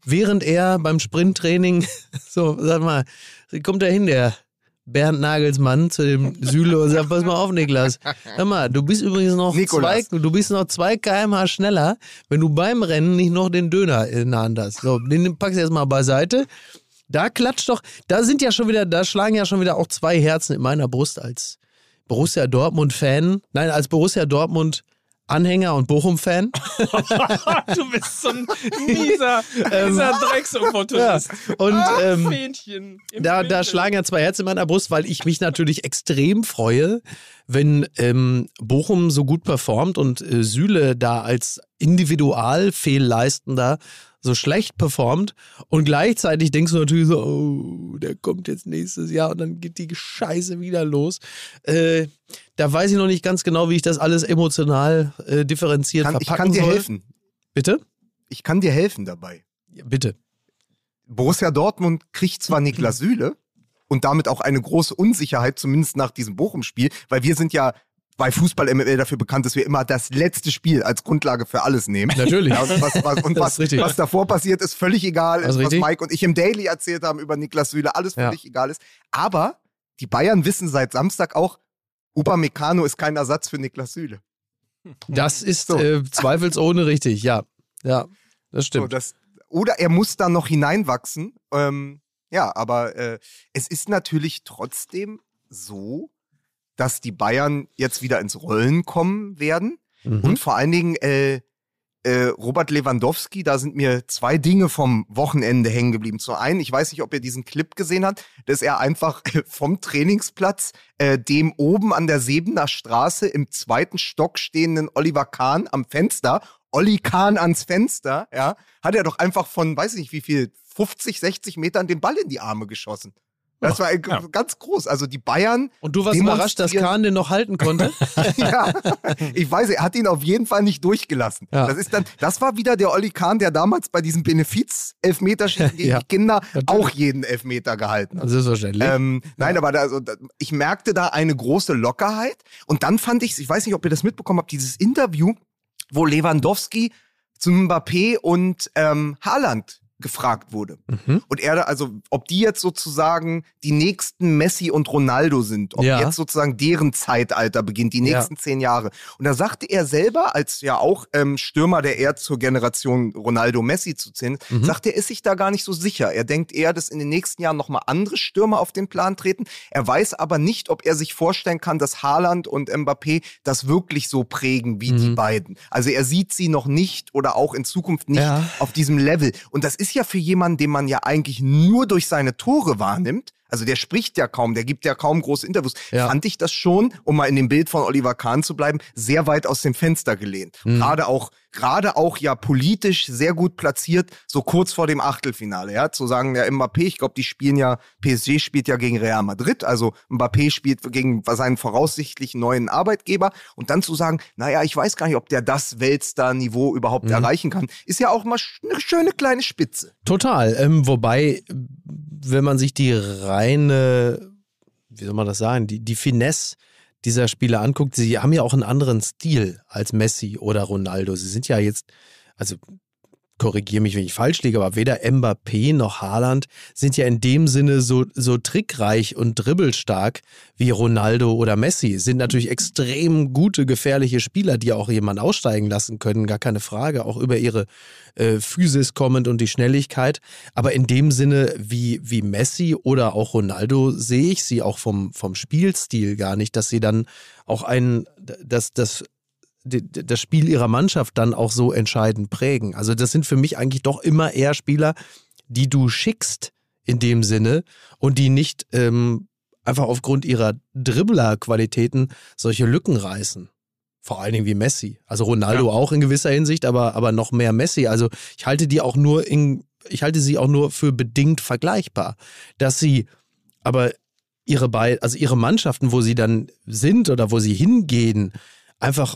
während er beim Sprinttraining, so, sag mal, kommt da hin, der Bernd Nagelsmann zu dem Süle und sagt, pass mal auf, Niklas. Hör mal, du bist übrigens noch zwei, Nikolas. du bist noch zwei kmh schneller, wenn du beim Rennen nicht noch den Döner in der Hand hast. So, den packst du jetzt mal beiseite. Da klatscht doch, da sind ja schon wieder, da schlagen ja schon wieder auch zwei Herzen in meiner Brust als Borussia Dortmund-Fan. Nein, als Borussia Dortmund-Anhänger und Bochum-Fan. du bist so ein mieser, mieser Drecksopportunist. Und ähm, Fähnchen. im da, da schlagen ja zwei Herzen in meiner Brust, weil ich mich natürlich extrem freue, wenn ähm, Bochum so gut performt und äh, Süle da als Individualfehlleistender so schlecht performt und gleichzeitig denkst du natürlich so, oh, der kommt jetzt nächstes Jahr und dann geht die Scheiße wieder los. Äh, da weiß ich noch nicht ganz genau, wie ich das alles emotional äh, differenziert Kann, ich verpacken kann dir soll. helfen. Bitte? Ich kann dir helfen dabei. Ja, bitte. Borussia Dortmund kriegt zwar Niklas Süle und damit auch eine große Unsicherheit, zumindest nach diesem Bochum-Spiel, weil wir sind ja bei Fußball MML dafür bekannt, dass wir immer das letzte Spiel als Grundlage für alles nehmen. Natürlich. Ja, und was, was, und was, ist was davor passiert, ist völlig egal. Ist was. Mike und ich im Daily erzählt haben über Niklas Süle, alles Ja. völlig egal ist. Aber die Bayern wissen seit Samstag auch, Upamecano ist kein Ersatz für Niklas Süle. Das ist So. äh, zweifelsohne richtig, ja. Ja, das So, stimmt. das, oder er muss da noch hineinwachsen. Ähm, ja, aber äh, es ist natürlich trotzdem so, dass die Bayern jetzt wieder ins Rollen kommen werden. Mhm. Und vor allen Dingen äh, äh, Robert Lewandowski, da sind mir zwei Dinge vom Wochenende hängen geblieben. Zum einen, ich weiß nicht, ob ihr diesen Clip gesehen habt, dass er einfach vom Trainingsplatz äh, dem oben an der Sebener Straße im zweiten Stock stehenden Oliver Kahn am Fenster, Olli Kahn ans Fenster, ja, hat er doch einfach von, weiß ich nicht wie viel, 50, 60 Metern den Ball in die Arme geschossen. Das war ja. ganz groß. Also die Bayern Und du warst überrascht, dass Kahn den noch halten konnte? ja, ich weiß, er hat ihn auf jeden Fall nicht durchgelassen. Ja. Das ist dann, das war wieder der Olli Kahn, der damals bei diesem Benefiz-Elfmeterschießen gegen Ja, die Kinder natürlich. auch jeden Elfmeter gehalten hat. Selbstverständlich. Ähm, nein, aber da, also, da, ich merkte da eine große Lockerheit. Und dann fand ich, ich weiß nicht, ob ihr das mitbekommen habt, dieses Interview, wo Lewandowski zu Mbappé und ähm, Haaland gefragt wurde. Mhm. Und er, also, ob die jetzt sozusagen die nächsten Messi und Ronaldo sind, ob Ja. jetzt sozusagen deren Zeitalter beginnt, die Ja. nächsten zehn Jahre. Und da sagte er selber, als ja auch ähm, Stürmer, der eher zur Generation Ronaldo Messi zu zählen, ist, Mhm. sagt er, ist sich da gar nicht so sicher. Er denkt eher, dass in den nächsten Jahren nochmal andere Stürmer auf den Plan treten. Er weiß aber nicht, ob er sich vorstellen kann, dass Haaland und Mbappé das wirklich so prägen wie die Mhm. beiden. Also er sieht sie noch nicht oder auch in Zukunft nicht Ja. auf diesem Level. Und das ist ja für jemanden, den man ja eigentlich nur durch seine Tore wahrnimmt, also der spricht ja kaum, der gibt ja kaum große Interviews, Ja. fand ich das schon, um mal in dem Bild von Oliver Kahn zu bleiben, sehr weit aus dem Fenster gelehnt. Mhm. Gerade auch, gerade auch ja politisch sehr gut platziert, so kurz vor dem Achtelfinale, ja, zu sagen, ja, Mbappé, ich glaube, die spielen ja, PSG spielt ja gegen Real Madrid, also Mbappé spielt gegen seinen voraussichtlich neuen Arbeitgeber und dann zu sagen, naja, ich weiß gar nicht, ob der das Weltstar-Niveau überhaupt Mhm. erreichen kann, ist ja auch mal eine schöne kleine Spitze. Total. Ähm, wobei, wenn man sich die reine, wie soll man das sagen, die, die Finesse dieser Spieler anguckt, sie haben ja auch einen anderen Stil als Messi oder Ronaldo. Sie sind ja jetzt, also korrigiere mich, wenn ich falsch liege, aber weder Mbappé noch Haaland sind ja in dem Sinne so, so trickreich und dribbelstark wie Ronaldo oder Messi. Sind natürlich extrem gute, gefährliche Spieler, die auch jemanden aussteigen lassen können, gar keine Frage, auch über ihre äh, Physis kommend und die Schnelligkeit. Aber in dem Sinne wie, wie Messi oder auch Ronaldo sehe ich sie auch vom, vom Spielstil gar nicht, dass sie dann auch ein, das, das das Spiel ihrer Mannschaft dann auch so entscheidend prägen. Also das sind für mich eigentlich doch immer eher Spieler, die du schickst in dem Sinne und die nicht ähm, einfach aufgrund ihrer Dribbler-Qualitäten solche Lücken reißen. Vor allen Dingen wie Messi. Also Ronaldo auch in gewisser Hinsicht, aber, aber noch mehr Messi. Also ich halte die auch nur in, ich halte sie auch nur für bedingt vergleichbar. Dass sie aber ihre beiden, also ihre Mannschaften, wo sie dann sind oder wo sie hingehen, einfach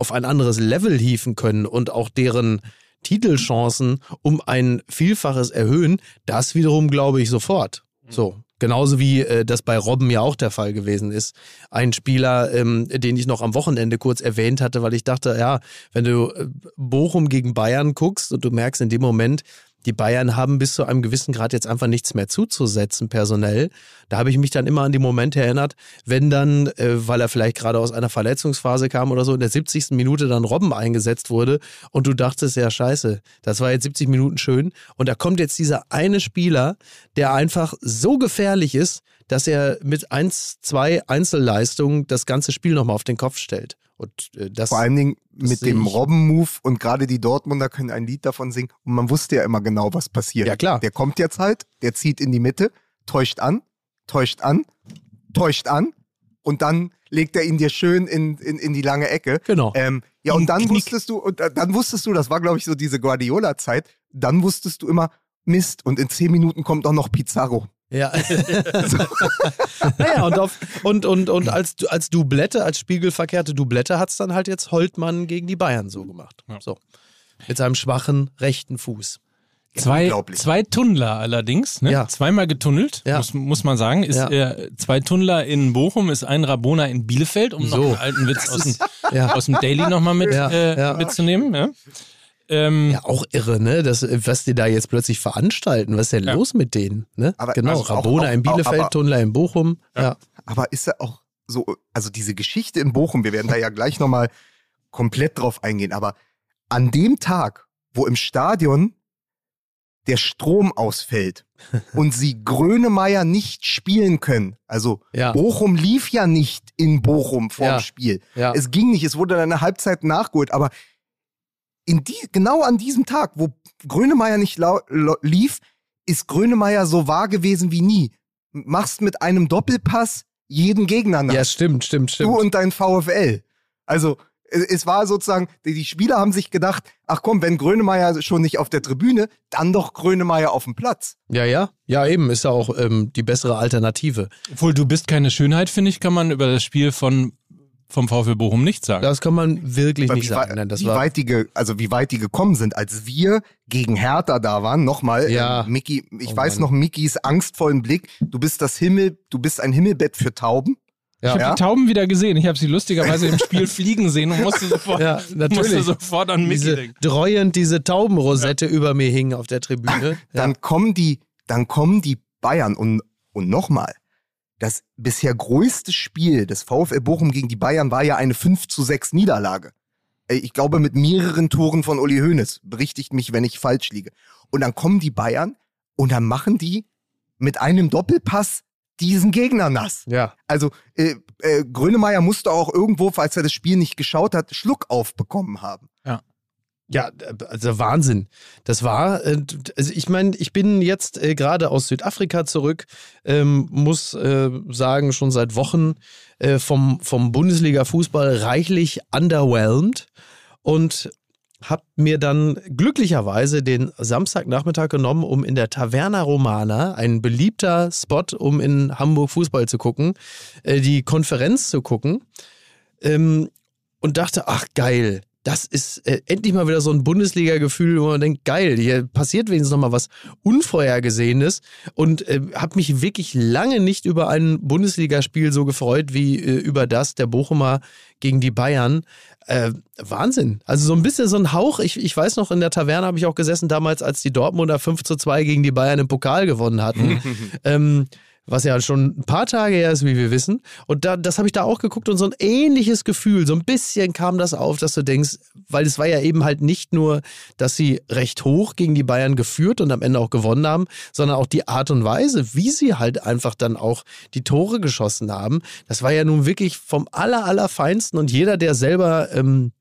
auf ein anderes Level hieven können und auch deren Titelchancen um ein Vielfaches erhöhen, das wiederum glaube ich sofort. So. Genauso wie äh, das bei Robben ja auch der Fall gewesen ist. Ein Spieler, ähm, den ich noch am Wochenende kurz erwähnt hatte, weil ich dachte, ja, wenn du äh, Bochum gegen Bayern guckst und du merkst in dem Moment, die Bayern haben bis zu einem gewissen Grad jetzt einfach nichts mehr zuzusetzen, personell. Da habe ich mich dann immer an die Momente erinnert, wenn dann, äh, weil er vielleicht gerade aus einer Verletzungsphase kam oder so, in der 70. Minute dann Robben eingesetzt wurde und du dachtest, ja, scheiße, das war jetzt 70 Minuten schön. Und da kommt jetzt dieser eine Spieler, der einfach so gefährlich ist, dass er mit 1, 2 Einzelleistungen das ganze Spiel nochmal auf den Kopf stellt. Und äh, das Vor allen Dingen mit dem. Robben-Move und gerade die Dortmunder können ein Lied davon singen und man wusste ja immer genau, was passiert. Ja, klar. Der kommt jetzt halt, der zieht in die Mitte, täuscht an, täuscht an, täuscht an und dann legt er ihn dir schön in, in, in die lange Ecke. Genau. Ähm, ja, und dann wusstest du, und äh, dann wusstest du, das war, glaube ich, so diese Guardiola-Zeit, dann wusstest du immer, Mist, und in zehn Minuten kommt auch noch Pizarro. Ja. naja, und, auf, und, und, und als, als Doublette, als spiegelverkehrte Doublette hat es dann halt jetzt Holtmann gegen die Bayern so gemacht. So. Mit seinem schwachen rechten Fuß. Zwei, unglaublich. zwei Tunnler allerdings, ne? Ja. zweimal getunnelt, Ja. muss, muss man sagen. Ist, Ja. äh, zwei Tunnler in Bochum, ist ein Rabona in Bielefeld, um So. noch einen alten Witz aus dem, Ja. aus dem Daily nochmal mit, Ja, äh, ja. mitzunehmen. Ja? Ähm, Ja, auch irre, ne? Das, was die da jetzt plötzlich veranstalten. Was ist denn Ja. los mit denen? Ne? Aber- genau, also Rabona auch- in Bielefeld, aber- Tunnler in Bochum. Ja. Aber ist er auch so, also diese Geschichte in Bochum, wir werden da ja gleich nochmal komplett drauf eingehen, aber an dem Tag, wo im Stadion der Strom ausfällt und sie Grönemeyer nicht spielen können, also Ja. Bochum lief ja nicht in Bochum vorm Ja. Spiel. Ja. Es ging nicht, es wurde dann eine Halbzeit nachgeholt, aber in die, genau an diesem Tag, wo Grönemeyer nicht lief, ist Grönemeyer so wahr gewesen wie nie. Machst mit einem Doppelpass jeden Gegner nach. ja, stimmt, stimmt, stimmt. Du und dein VfL. Also es es war sozusagen, die die Spieler haben sich gedacht, ach komm, wenn Grönemeyer schon nicht auf der Tribüne, dann doch Grönemeyer auf dem Platz. ja, ja. Ja, eben, ist ja auch ähm, die bessere Alternative. obwohl du bist keine Schönheit, finde ich, kann man über das Spiel von, vom VfL Bochum nicht sagen. Das kann man wirklich Weil nicht wie, sagen. Nein, das wie, war, weit die also wie weit die gekommen sind, als wir gegen Hertha da waren, nochmal, Ja. äh, Mickey, ich Oh weiß Mann. noch Mickys angstvollen Blick, du bist das Himmel, du bist ein Himmelbett für Tauben. ich habe ja. die Tauben wieder gesehen. Ich habe sie lustigerweise im Spiel fliegen sehen und musste sofort, Ja, musste natürlich. sofort an Mickey diese, denken. dreuend diese Taubenrosette über mir hing auf der Tribüne. Ja. dann kommen die, dann kommen die Bayern und, und nochmal. Das bisher größte Spiel des VfL Bochum gegen die Bayern war ja eine 5 zu 6 Niederlage. Äh, Ich glaube mit mehreren Toren von Uli Hoeneß. Berichtigt mich, wenn ich falsch liege. Und dann kommen die Bayern und dann machen die mit einem Doppelpass diesen Gegner nass. ja. Also äh, äh, Grönemeyer musste auch irgendwo, falls er das Spiel nicht geschaut hat, Schluck aufbekommen haben. Ja, also Wahnsinn. Das war, äh, also ich meine, ich bin jetzt äh, gerade aus Südafrika zurück, ähm, muss äh, sagen, schon seit Wochen vom, vom Bundesliga-Fußball reichlich underwhelmed und habe mir dann glücklicherweise den Samstagnachmittag genommen, um in der Taverna Romana, ein beliebter Spot, um in Hamburg Fußball zu gucken, die Konferenz zu gucken ähm, und dachte, ach geil, das ist äh, endlich mal wieder so ein Bundesliga-Gefühl, wo man denkt, geil, hier passiert wenigstens noch mal was Unvorhergesehenes und äh, habe mich wirklich lange nicht über ein Bundesligaspiel so gefreut wie äh, über das der Bochumer gegen die Bayern. Äh, Wahnsinn. Also so ein bisschen so ein Hauch. Ich, ich weiß noch, in der Taverne habe ich auch gesessen damals, als die Dortmunder 5 zu 2 gegen die Bayern im Pokal gewonnen hatten. ähm, was ja schon ein paar Tage her ist, wie wir wissen. Und da, das habe ich da auch geguckt und so ein ähnliches Gefühl, so ein bisschen kam das auf, dass du denkst, weil es war ja eben halt nicht nur, dass sie recht hoch gegen die Bayern geführt und am Ende auch gewonnen haben, sondern auch die Art und Weise, wie sie halt einfach dann auch die Tore geschossen haben. Das war ja nun wirklich vom aller, allerfeinsten und jeder, der selber ähm,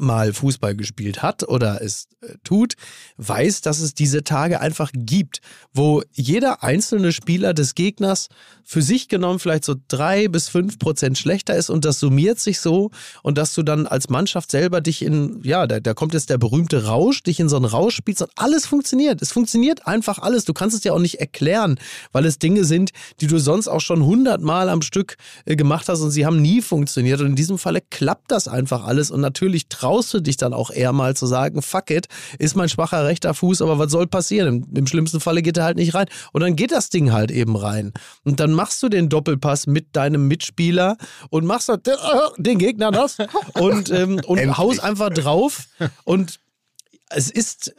mal Fußball gespielt hat oder es äh, tut, weiß, dass es diese Tage einfach gibt, wo jeder einzelne Spieler des Gegners für sich genommen vielleicht so drei bis fünf Prozent schlechter ist und das summiert sich so und dass du dann als Mannschaft selber dich in, ja, da, da kommt jetzt der berühmte Rausch, dich in so einen Rausch spielst und alles funktioniert. Es funktioniert einfach alles. Du kannst es ja auch nicht erklären, weil es Dinge sind, die du sonst auch schon hundertmal am Stück äh, gemacht hast und sie haben nie funktioniert und in diesem Falle klappt das einfach alles und natürlich traust du dich dann auch eher mal zu sagen, fuck it, ist mein schwacher rechter Fuß, aber was soll passieren? Im, im schlimmsten Falle geht er halt nicht rein. Und dann geht das Ding halt eben rein. Und dann machst du den Doppelpass mit deinem Mitspieler und machst halt den Gegner das und, ähm, und haust einfach drauf. Und es ist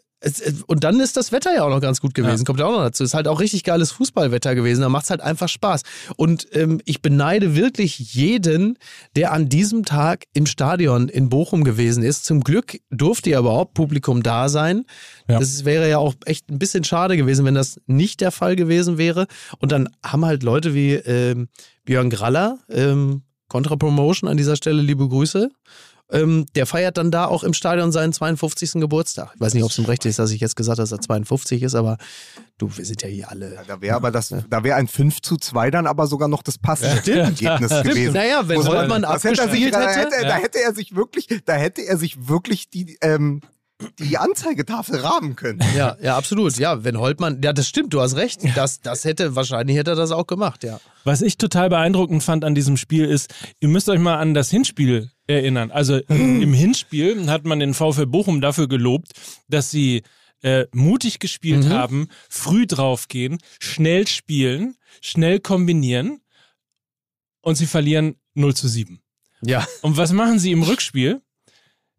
und dann ist das Wetter ja auch noch ganz gut gewesen, ja. kommt ja auch noch dazu. Ist halt auch richtig geiles Fußballwetter gewesen, da macht es halt einfach Spaß. Und ähm, ich beneide wirklich jeden, der an diesem Tag im Stadion in Bochum gewesen ist. Zum Glück durfte ja überhaupt Publikum da sein. Ja. Das wäre ja auch echt ein bisschen schade gewesen, wenn das nicht der Fall gewesen wäre. Und dann haben halt Leute wie ähm, Björn Graller, ähm, Contra Promotion an dieser Stelle, liebe Grüße. Ähm, der feiert dann da auch im Stadion seinen 52. Geburtstag. Ich weiß nicht, ob es ihm recht ist, dass ich jetzt gesagt habe, dass er 52 ist, aber du, wir sind ja hier alle. Ja, da wäre aber das, da wäre ein 5 zu 2 dann aber sogar noch das passende ja, Ergebnis ja. gewesen. Naja, wenn Holtmann abgespielt hätte, hätte, da hätte er sich wirklich, da hätte er sich wirklich die, ähm, die Anzeigetafel rahmen können. Ja, ja, absolut. Ja, wenn Holtmann, ja, das stimmt, du hast recht. Das, das hätte, wahrscheinlich hätte er das auch gemacht, ja. Was ich total beeindruckend fand an diesem Spiel ist, ihr müsst euch mal an das Hinspiel erinnern. Also im Hinspiel hat man den VfL Bochum dafür gelobt, dass sie äh, mutig gespielt mhm. haben, früh draufgehen, schnell spielen, schnell kombinieren und sie verlieren 0 zu 7. Ja. Und was machen sie im Rückspiel?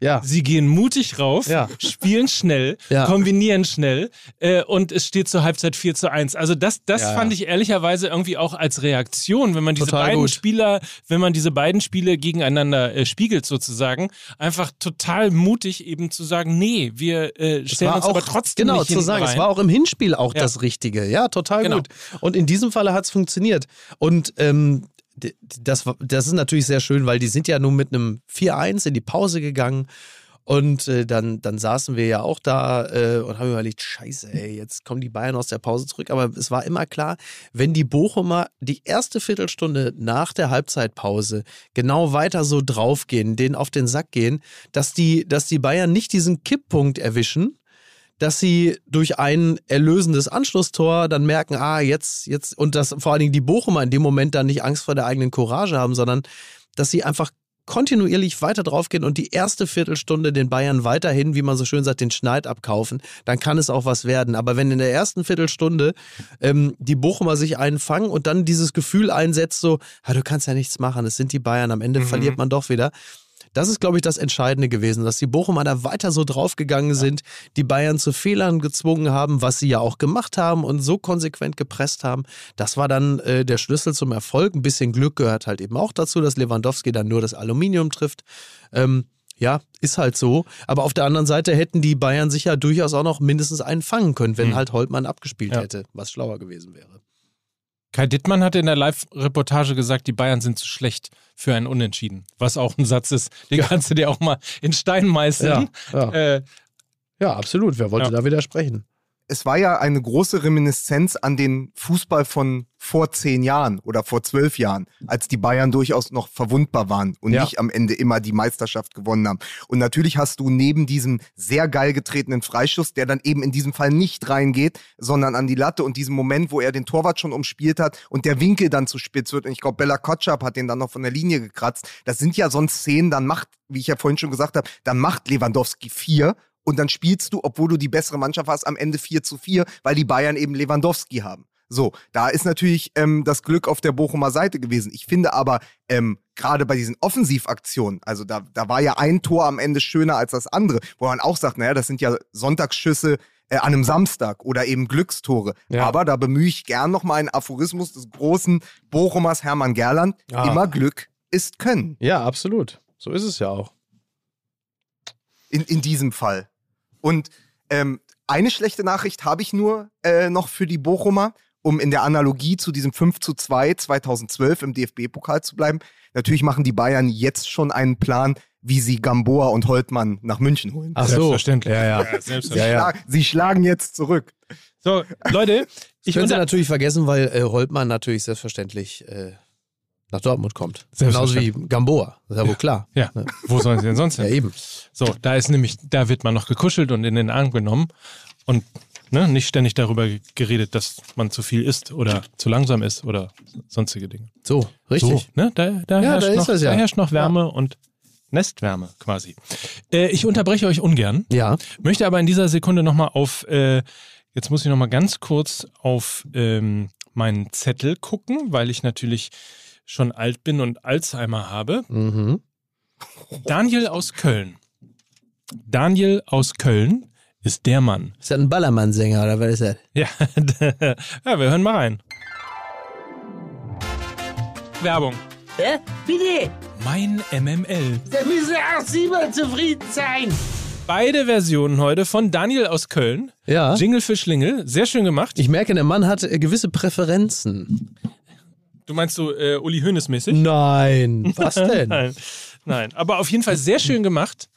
Ja. Sie gehen mutig rauf, ja. spielen schnell, ja. kombinieren schnell äh, und es steht zur Halbzeit 4 zu 1. Also das, das fand ich ehrlicherweise irgendwie auch als Reaktion, wenn man diese total beiden gut. Spieler, wenn man diese beiden Spiele gegeneinander äh, spiegelt sozusagen, einfach total mutig eben zu sagen, nee, wir äh, stellen uns auch, aber trotzdem genau, nicht zu sagen, rein. es war auch im Hinspiel auch das Richtige. Ja, total genau. gut. Und in diesem Falle hat es funktioniert. Und ähm, das, das ist natürlich sehr schön, weil die sind ja nun mit einem 4-1 in die Pause gegangen. Und äh, dann, dann saßen wir ja auch da äh, und haben überlegt, scheiße, ey, jetzt kommen die Bayern aus der Pause zurück. Aber es war immer klar, wenn die Bochumer die erste Viertelstunde nach der Halbzeitpause genau weiter so draufgehen, denen auf den Sack gehen, dass die, dass die Bayern nicht diesen Kipppunkt erwischen, dass sie durch ein erlösendes Anschlusstor dann merken, ah, jetzt, jetzt, und dass vor allen Dingen die Bochumer in dem Moment dann nicht Angst vor der eigenen Courage haben, sondern dass sie einfach kontinuierlich weiter draufgehen und die erste Viertelstunde den Bayern weiterhin, wie man so schön sagt, den Schneid abkaufen, dann kann es auch was werden. Aber wenn in der ersten Viertelstunde ähm, die Bochumer sich einfangen und dann dieses Gefühl einsetzt, so, ah, du kannst ja nichts machen, es sind die Bayern, am Ende mhm. verliert man doch wieder, das ist, glaube ich, das Entscheidende gewesen, dass die Bochumer da weiter so draufgegangen sind, die Bayern zu Fehlern gezwungen haben, was sie ja auch gemacht haben und so konsequent gepresst haben. Das war dann äh, der Schlüssel zum Erfolg. Ein bisschen Glück gehört halt eben auch dazu, dass Lewandowski dann nur das Aluminium trifft. Ähm, ja, ist halt so. Aber auf der anderen Seite hätten die Bayern sich ja durchaus auch noch mindestens einen fangen können, wenn mhm. halt Holtmann abgespielt ja. hätte, was schlauer gewesen wäre. Kai Dittmann hatte in der Live-Reportage gesagt, die Bayern sind zu schlecht für ein Unentschieden. Was auch ein Satz ist, den ja. kannst du dir auch mal in Stein meißeln. Ja, ja. Äh, ja absolut. Wer wollte da widersprechen? Es war ja eine große Reminiszenz an den Fußball von vor zehn Jahren oder vor zwölf Jahren, als die Bayern durchaus noch verwundbar waren und ja. nicht am Ende immer die Meisterschaft gewonnen haben. Und natürlich hast du neben diesem sehr geil getretenen Freischuss, der dann eben in diesem Fall nicht reingeht, sondern an die Latte und diesem Moment, wo er den Torwart schon umspielt hat und der Winkel dann zu spitz wird. Und ich glaube, Bella Kotschap hat den dann noch von der Linie gekratzt. Das sind ja sonst Szenen, dann macht, wie ich ja vorhin schon gesagt habe, dann macht Lewandowski vier und dann spielst du, obwohl du die bessere Mannschaft hast, am Ende 4 zu 4, weil die Bayern eben Lewandowski haben. So, da ist natürlich ähm, das Glück auf der Bochumer Seite gewesen. Ich finde aber, ähm, gerade bei diesen Offensivaktionen, also da, da war ja ein Tor am Ende schöner als das andere, wo man auch sagt, naja, das sind ja Sonntagsschüsse äh, an einem Samstag oder eben Glückstore. Ja. Aber da bemühe ich gern nochmal einen Aphorismus des großen Bochumers Hermann Gerland. Ja. Immer Glück ist Können. Ja, absolut. So ist es ja auch. In, in diesem Fall. Und ähm, eine schlechte Nachricht habe ich nur äh, noch für die Bochumer, um in der Analogie zu diesem 5 zu 2 2012 im DFB-Pokal zu bleiben. Natürlich machen die Bayern jetzt schon einen Plan, wie sie Gamboa und Holtmann nach München holen. Ach so. Selbstverständlich. Ja, ja. ja selbstverständlich. Sie, schlag, sie, schlagen jetzt zurück. So, Leute. Ich könnte natürlich vergessen, weil äh, Holtmann natürlich selbstverständlich äh, nach Dortmund kommt. Genauso wie Gamboa. Das ist ja wohl klar. Ja. Ne? Wo sollen sie denn sonst hin? Ja, eben. So, da ist nämlich, da wird man noch gekuschelt und in den Arm genommen und ne, nicht ständig darüber geredet, dass man zu viel isst oder zu langsam ist oder sonstige Dinge. So, richtig. So, ne? da, da, ja, herrscht da, noch, das, ja. da herrscht noch Wärme und Nestwärme quasi. Äh, ich unterbreche euch ungern. Ja. Möchte aber in dieser Sekunde nochmal auf, äh, jetzt muss ich nochmal ganz kurz auf ähm, meinen Zettel gucken, weil ich natürlich schon alt bin und Alzheimer habe. Mhm. Daniel aus Köln. Daniel aus Köln ist der Mann. Ist das ein Ballermann-Sänger oder was ist das? Ja, ja, wir hören mal rein. Werbung. Hä? Bitte? Mein MML. Da müssen auch Sie mal zufrieden sein. Beide Versionen heute von Daniel aus Köln. Ja. Jingle für Schlingel. Sehr schön gemacht. Ich merke, der Mann hat gewisse Präferenzen. Du meinst so äh, Uli Hoeneß mäßig? Nein, was denn? Nein. Nein, aber auf jeden Fall sehr schön gemacht.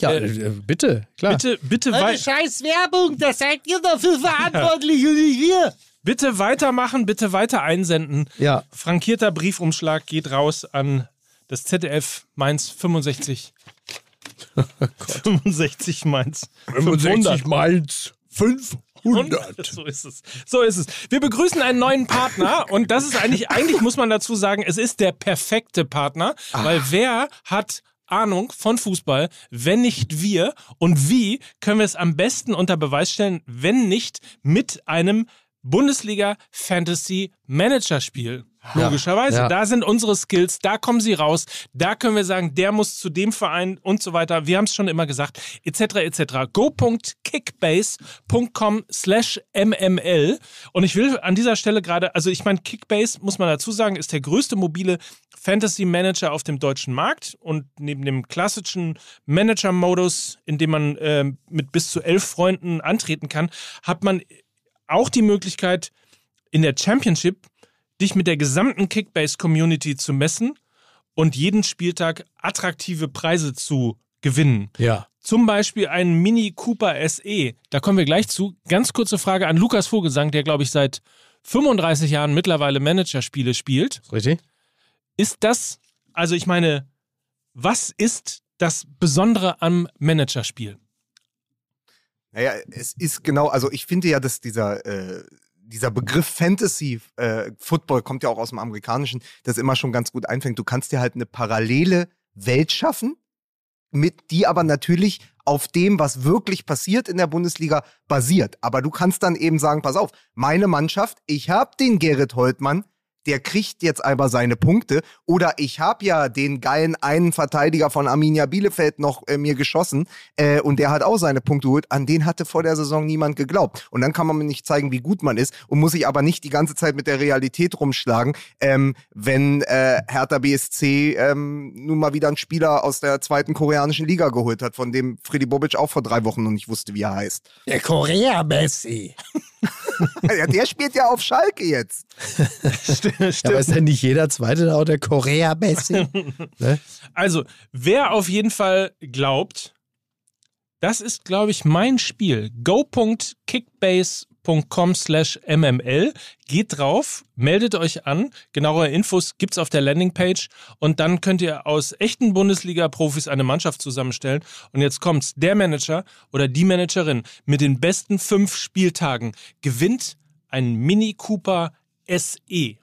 Ja, äh, äh bitte, klar. Bitte, bitte weiter. Scheiß Werbung, das seid ihr dafür verantwortlich und nicht wir. Bitte weitermachen, bitte weiter einsenden. Ja. Frankierter Briefumschlag geht raus an das ZDF Mainz 65. Oh 65 Mainz. 65 Mainz 500. 100. So ist es. So ist es. Wir begrüßen einen neuen Partner und das ist eigentlich, eigentlich muss man dazu sagen, es ist der perfekte Partner, Ach. weil wer hat Ahnung von Fußball, wenn nicht wir? Und wie können wir es am besten unter Beweis stellen, wenn nicht mit einem Bundesliga Fantasy Manager Spiel? Logischerweise. Ja. Da sind unsere Skills, da kommen sie raus. Da können wir sagen, der muss zu dem Verein und so weiter. Wir haben es schon immer gesagt, etc. etc. go.kickbase.com slash mml. Und ich will an dieser Stelle gerade, also ich meine, Kickbase, muss man dazu sagen, ist der größte mobile Fantasy Manager auf dem deutschen Markt. Und neben dem klassischen Manager-Modus, in dem man äh, mit bis zu elf Freunden antreten kann, hat man auch die Möglichkeit, in der Championship dich mit der gesamten Kickbase-Community zu messen und jeden Spieltag attraktive Preise zu gewinnen. Ja. Zum Beispiel einen Mini Cooper SE. Da kommen wir gleich zu. Ganz kurze Frage an Lukas Vogelsang, der, glaube ich, seit 35 Jahren mittlerweile Managerspiele spielt. Richtig. Ist das, also ich meine, was ist das Besondere am Managerspiel? Naja, es ist genau, also ich finde ja, dass dieser, äh, dieser Begriff Fantasy äh, Football kommt ja auch aus dem Amerikanischen, das immer schon ganz gut einfängt. Du kannst dir halt eine parallele Welt schaffen, mit die aber natürlich auf dem, was wirklich passiert in der Bundesliga, basiert. Aber du kannst dann eben sagen, pass auf, meine Mannschaft, ich habe den Gerrit Holtmann, der kriegt jetzt aber seine Punkte. Oder ich habe ja den geilen einen Verteidiger von Arminia Bielefeld noch äh, mir geschossen äh, und der hat auch seine Punkte geholt. An den hatte vor der Saison niemand geglaubt. Und dann kann man mir nicht zeigen, wie gut man ist und muss sich aber nicht die ganze Zeit mit der Realität rumschlagen, ähm, wenn äh, Hertha BSC ähm, nun mal wieder einen Spieler aus der zweiten koreanischen Liga geholt hat, von dem Freddy Bobic auch vor drei Wochen noch nicht wusste, wie er heißt. Der Korea-Messi. ja, der spielt ja auf Schalke jetzt. stimmt, Ja, aber ist denn nicht jeder Zweite auch der Korea-Messi? ne? Also, wer auf jeden Fall glaubt, das ist, glaube ich, mein Spiel. Go.kickbase com slash mml. Geht drauf, meldet euch an. Genauere Infos gibt's auf der Landingpage und dann könnt ihr aus echten Bundesliga-Profis eine Mannschaft zusammenstellen. Und jetzt kommt's. Der Manager oder die Managerin mit den besten fünf Spieltagen gewinnt ein Mini Cooper SE.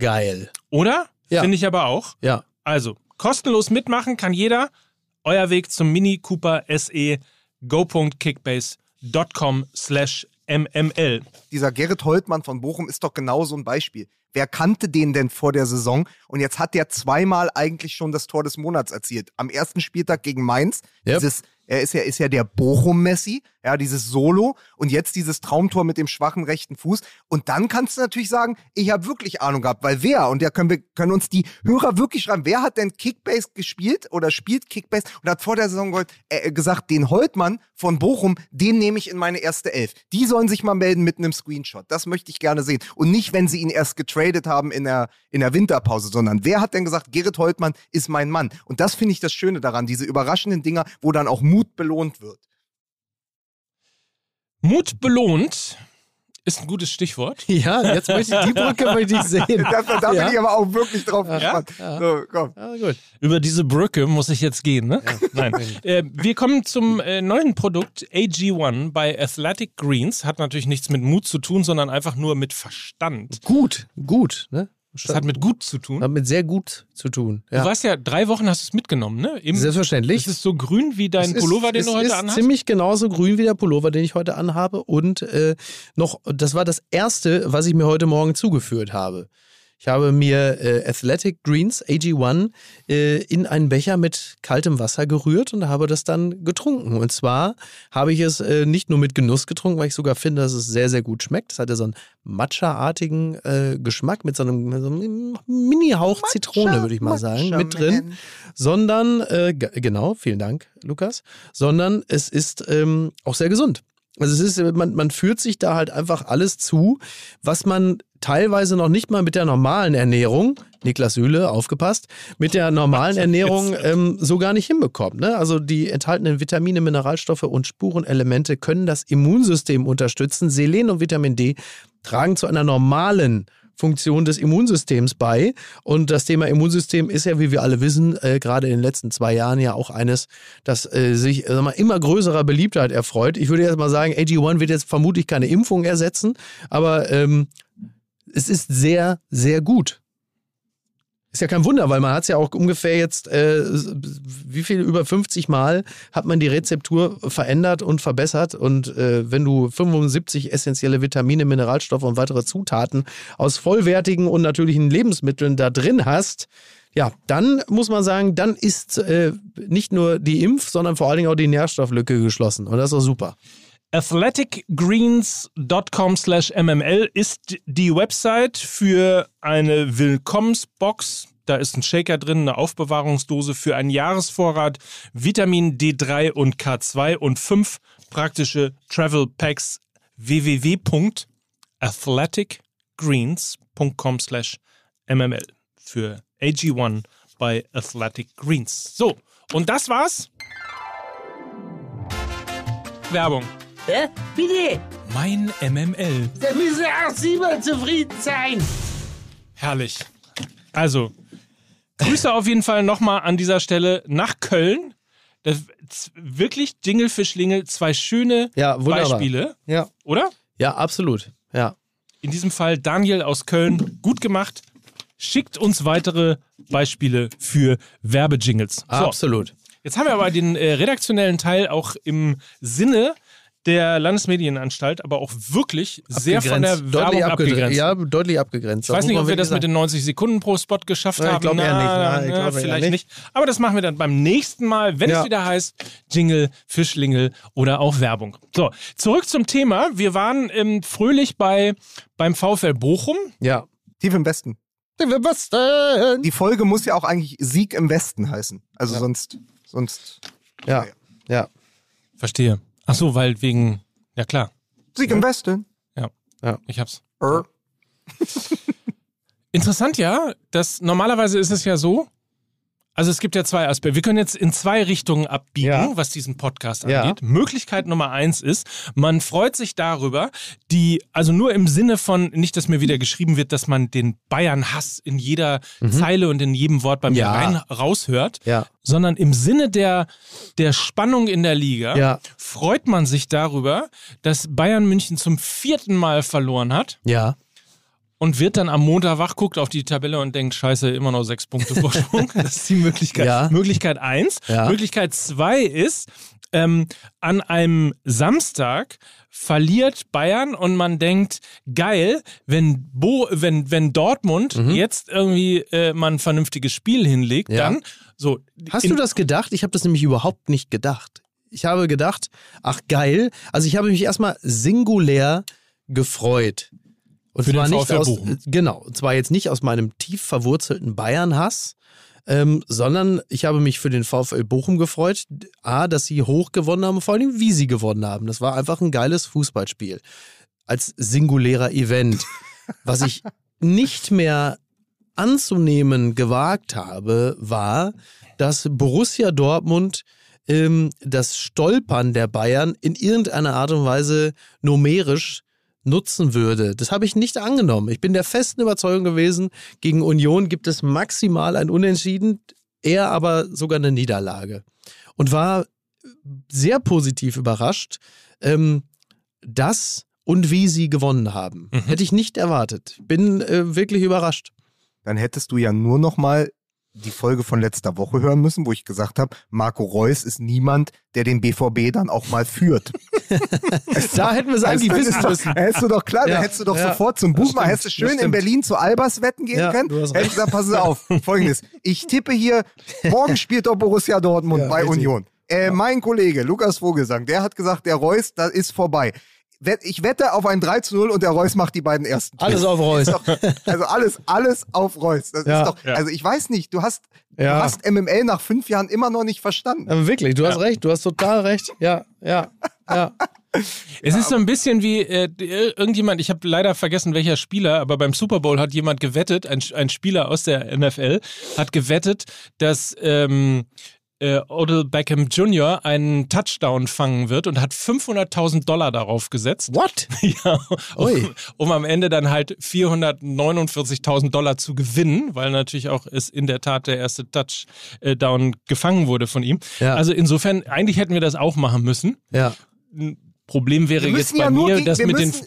Geil. Oder? Ja. Finde ich aber auch. Ja. Also, kostenlos mitmachen kann jeder. Euer Weg zum Mini Cooper SE go.kickbase.com slash MML. Dieser Gerrit Holtmann von Bochum ist doch genau so ein Beispiel. Wer kannte den denn vor der Saison? Und jetzt hat der zweimal eigentlich schon das Tor des Monats erzielt. Am ersten Spieltag gegen Mainz, yep. dieses er ist ja, ist ja der Bochum-Messi, ja, dieses Solo und jetzt dieses Traumtor mit dem schwachen rechten Fuß. Und dann kannst du natürlich sagen, ich habe wirklich Ahnung gehabt, weil wer, und da können wir, können uns die Hörer wirklich schreiben, wer hat denn Kickbase gespielt oder spielt Kickbase und hat vor der Saison äh, gesagt, den Holtmann von Bochum, den nehme ich in meine erste Elf. Die sollen sich mal melden mit einem Screenshot. Das möchte ich gerne sehen. Und nicht, wenn sie ihn erst getradet haben in der, in der Winterpause, sondern wer hat denn gesagt, Gerrit Holtmann ist mein Mann? Und das finde ich das Schöne daran, diese überraschenden Dinger, wo dann auch Mut Mut belohnt wird. Mut belohnt ist ein gutes Stichwort. Ja, jetzt möchte ich die Brücke möchte ich sehen. da, da ja. bin ich aber auch wirklich drauf ja. gespannt. Ja. So, komm. Ja, Über diese Brücke muss ich jetzt gehen, ne? Nein. äh, wir kommen zum äh, neuen Produkt AG1 bei Athletic Greens. Hat natürlich nichts mit Mut zu tun, sondern einfach nur mit Verstand. Gut, gut, ne? Das hat mit gut zu tun. Hat mit sehr gut zu tun. Ja. Du warst ja drei Wochen, hast du es mitgenommen, ne? Im, Selbstverständlich. Es ist so grün wie dein es Pullover, ist, den du heute anhast. Es ist ziemlich genauso grün wie der Pullover, den ich heute anhabe. Und äh, noch, das war das erste, was ich mir heute Morgen zugeführt habe. Ich habe mir äh, Athletic Greens AG1 äh, in einen Becher mit kaltem Wasser gerührt und habe das dann getrunken. Und zwar habe ich es äh, nicht nur mit Genuss getrunken, weil ich sogar finde, dass es sehr, sehr gut schmeckt. Es hatte so einen Matcha-artigen äh, Geschmack mit so einem, so einem Mini-Hauch Zitrone, würde ich mal sagen, Matcha mit drin. Sondern, äh, genau, vielen Dank, Lukas. Sondern es ist ähm, auch sehr gesund. Also es ist, man, man führt sich da halt einfach alles zu, was man teilweise noch nicht mal mit der normalen Ernährung, Niklas Süle, aufgepasst, mit der normalen Ernährung ähm, so gar nicht hinbekommt. Ne? Also die enthaltenen Vitamine, Mineralstoffe und Spurenelemente können das Immunsystem unterstützen. Selen und Vitamin D tragen zu einer normalen Funktion des Immunsystems bei. Und das Thema Immunsystem ist ja, wie wir alle wissen, äh, gerade in den letzten zwei Jahren ja auch eines, das äh, sich äh, mal, immer größerer Beliebtheit erfreut. Ich würde jetzt mal sagen, AG1 wird jetzt vermutlich keine Impfung ersetzen, aber ähm, es ist sehr, sehr gut. Ist ja kein Wunder, weil man hat es ja auch ungefähr jetzt, äh, wie viel, über 50 Mal hat man die Rezeptur verändert und verbessert. Und äh, wenn du 75 essentielle Vitamine, Mineralstoffe und weitere Zutaten aus vollwertigen und natürlichen Lebensmitteln da drin hast, ja, dann muss man sagen, dann ist äh, nicht nur die Impf-, sondern vor allen Dingen auch die Nährstofflücke geschlossen. Und das ist auch super. athleticgreens.com slash mml ist die Website für eine Willkommensbox. Da ist ein Shaker drin, eine Aufbewahrungsdose für einen Jahresvorrat, Vitamin D3 und K2 und fünf praktische Travel Packs www.athleticgreens.com slash mml für AG1 bei Athletic Greens. So, und das war's. Werbung. Hä? Bitte? Mein MML. Da müssen auch Sie mal zufrieden sein. Herrlich. Also, Grüße auf jeden Fall nochmal an dieser Stelle nach Köln. Das, wirklich Jingle für Schlingel, zwei schöne ja, Beispiele. Ja. Oder? Ja, absolut. Ja. In diesem Fall Daniel aus Köln. Gut gemacht. Schickt uns weitere Beispiele für Werbejingles. So, absolut. Jetzt haben wir aber den äh, redaktionellen Teil auch im Sinne der Landesmedienanstalt, aber auch wirklich sehr von der deutlich Werbung abgegrenzt. Ja, deutlich abgegrenzt. Ich weiß nicht, ob wir das mit den 90 Sekunden pro Spot geschafft ja, haben. Ich glaube eher nicht. Na, ich glaub vielleicht eher nicht. nicht. Aber das machen wir dann beim nächsten Mal, wenn ja. es wieder heißt Jingle, Fischlingel oder auch Werbung. So, zurück zum Thema. Wir waren ähm, fröhlich bei, beim VfL Bochum. Ja. Tief im Westen. Tief im Westen. Die Folge muss ja auch eigentlich Sieg im Westen heißen. Also ja. sonst, sonst. ja. ja. Verstehe. Ach so, weil wegen, ja klar. Sieg im Westen. Ja. Ja. Ich hab's. Er. Interessant, ja. Das, normalerweise ist es ja so, also es gibt ja zwei Aspekte. Wir können jetzt in zwei Richtungen abbiegen, Ja. was diesen Podcast Ja. angeht. Möglichkeit Nummer eins ist, man freut sich darüber, die, also nur im Sinne von, nicht, dass mir wieder geschrieben wird, dass man den Bayern-Hass in jeder Zeile und in jedem Wort bei mir Mhm. Ja. rein raushört, Ja. sondern im Sinne der, der Spannung in der Liga Ja. freut man sich darüber, dass Bayern München zum vierten Mal verloren hat Ja. Und wird dann am Montag wach, guckt auf die Tabelle und denkt, scheiße, immer noch sechs Punkte Vorsprung. Das ist die Möglichkeit. Ja. Möglichkeit eins. Ja. Möglichkeit zwei ist, ähm, an einem Samstag verliert Bayern und man denkt, geil, wenn, Bo, wenn, wenn Dortmund jetzt irgendwie äh, mal ein vernünftiges Spiel hinlegt, Mhm. Ja. dann so. Hast du das gedacht? Ich habe das nämlich überhaupt nicht gedacht. Ich habe gedacht, ach geil. Also ich habe mich erstmal singulär gefreut. Und Für den zwar nicht VfL aus, Bochum. genau, und zwar jetzt nicht aus meinem tief verwurzelten Bayern-Hass, ähm, sondern ich habe mich für den VfL Bochum gefreut. A, dass sie hoch gewonnen haben, und vor allem wie sie gewonnen haben. Das war einfach ein geiles Fußballspiel. Als singulärer Event. Was ich nicht mehr anzunehmen gewagt habe, war, dass Borussia Dortmund ähm, das Stolpern der Bayern in irgendeiner Art und Weise numerisch nutzen würde. Das habe ich nicht angenommen. Ich bin der festen Überzeugung gewesen, gegen Union gibt es maximal ein Unentschieden, eher aber sogar eine Niederlage. Und war sehr positiv überrascht, ähm, dass und wie sie gewonnen haben. Mhm. Hätte ich nicht erwartet. Bin äh, wirklich überrascht. Dann hättest du ja nur noch mal die Folge von letzter Woche hören müssen, wo ich gesagt habe, Marco Reus ist niemand, der den BVB dann auch mal führt. Da hätten wir es eigentlich wissen müssen. Hättest du doch klar, Ja, da hättest du doch ja. sofort zum Buchmann, hättest du schön in. Berlin zu Albers wetten gehen Ja, können. du Hättest gesagt, passen Sie auf, folgendes, ich tippe hier, morgen spielt doch Borussia Dortmund bei richtig. Union. Äh, Mein Kollege Lukas Vogelsang, der hat gesagt, der Reus, das ist vorbei. Ich wette auf ein 3 zu 0 und der Reus macht die beiden ersten. Tore. Alles auf Reus. Doch, also alles, alles auf Reus. Das Ja. ist doch, also ich weiß nicht, du hast, Ja. du hast MML nach fünf Jahren immer noch nicht verstanden. Aber wirklich, du hast recht, du hast total recht. Ja, ja, ja. Es ist so ein bisschen wie äh, ir- irgendjemand, ich habe leider vergessen, welcher Spieler, aber beim Super Bowl hat jemand gewettet, ein, ein Spieler aus der NFL hat gewettet, dass ähm, äh, Odell Beckham Jr. einen Touchdown fangen wird und hat 500.000 Dollar darauf gesetzt. What? Ja, um, um am Ende dann halt 449.000 Dollar zu gewinnen, weil natürlich auch es in der Tat der erste Touchdown gefangen wurde von ihm. Ja. Also insofern, eigentlich hätten wir das auch machen müssen. Ja. Problem wäre jetzt bei ja mir, gegen- das wir mit den müssen-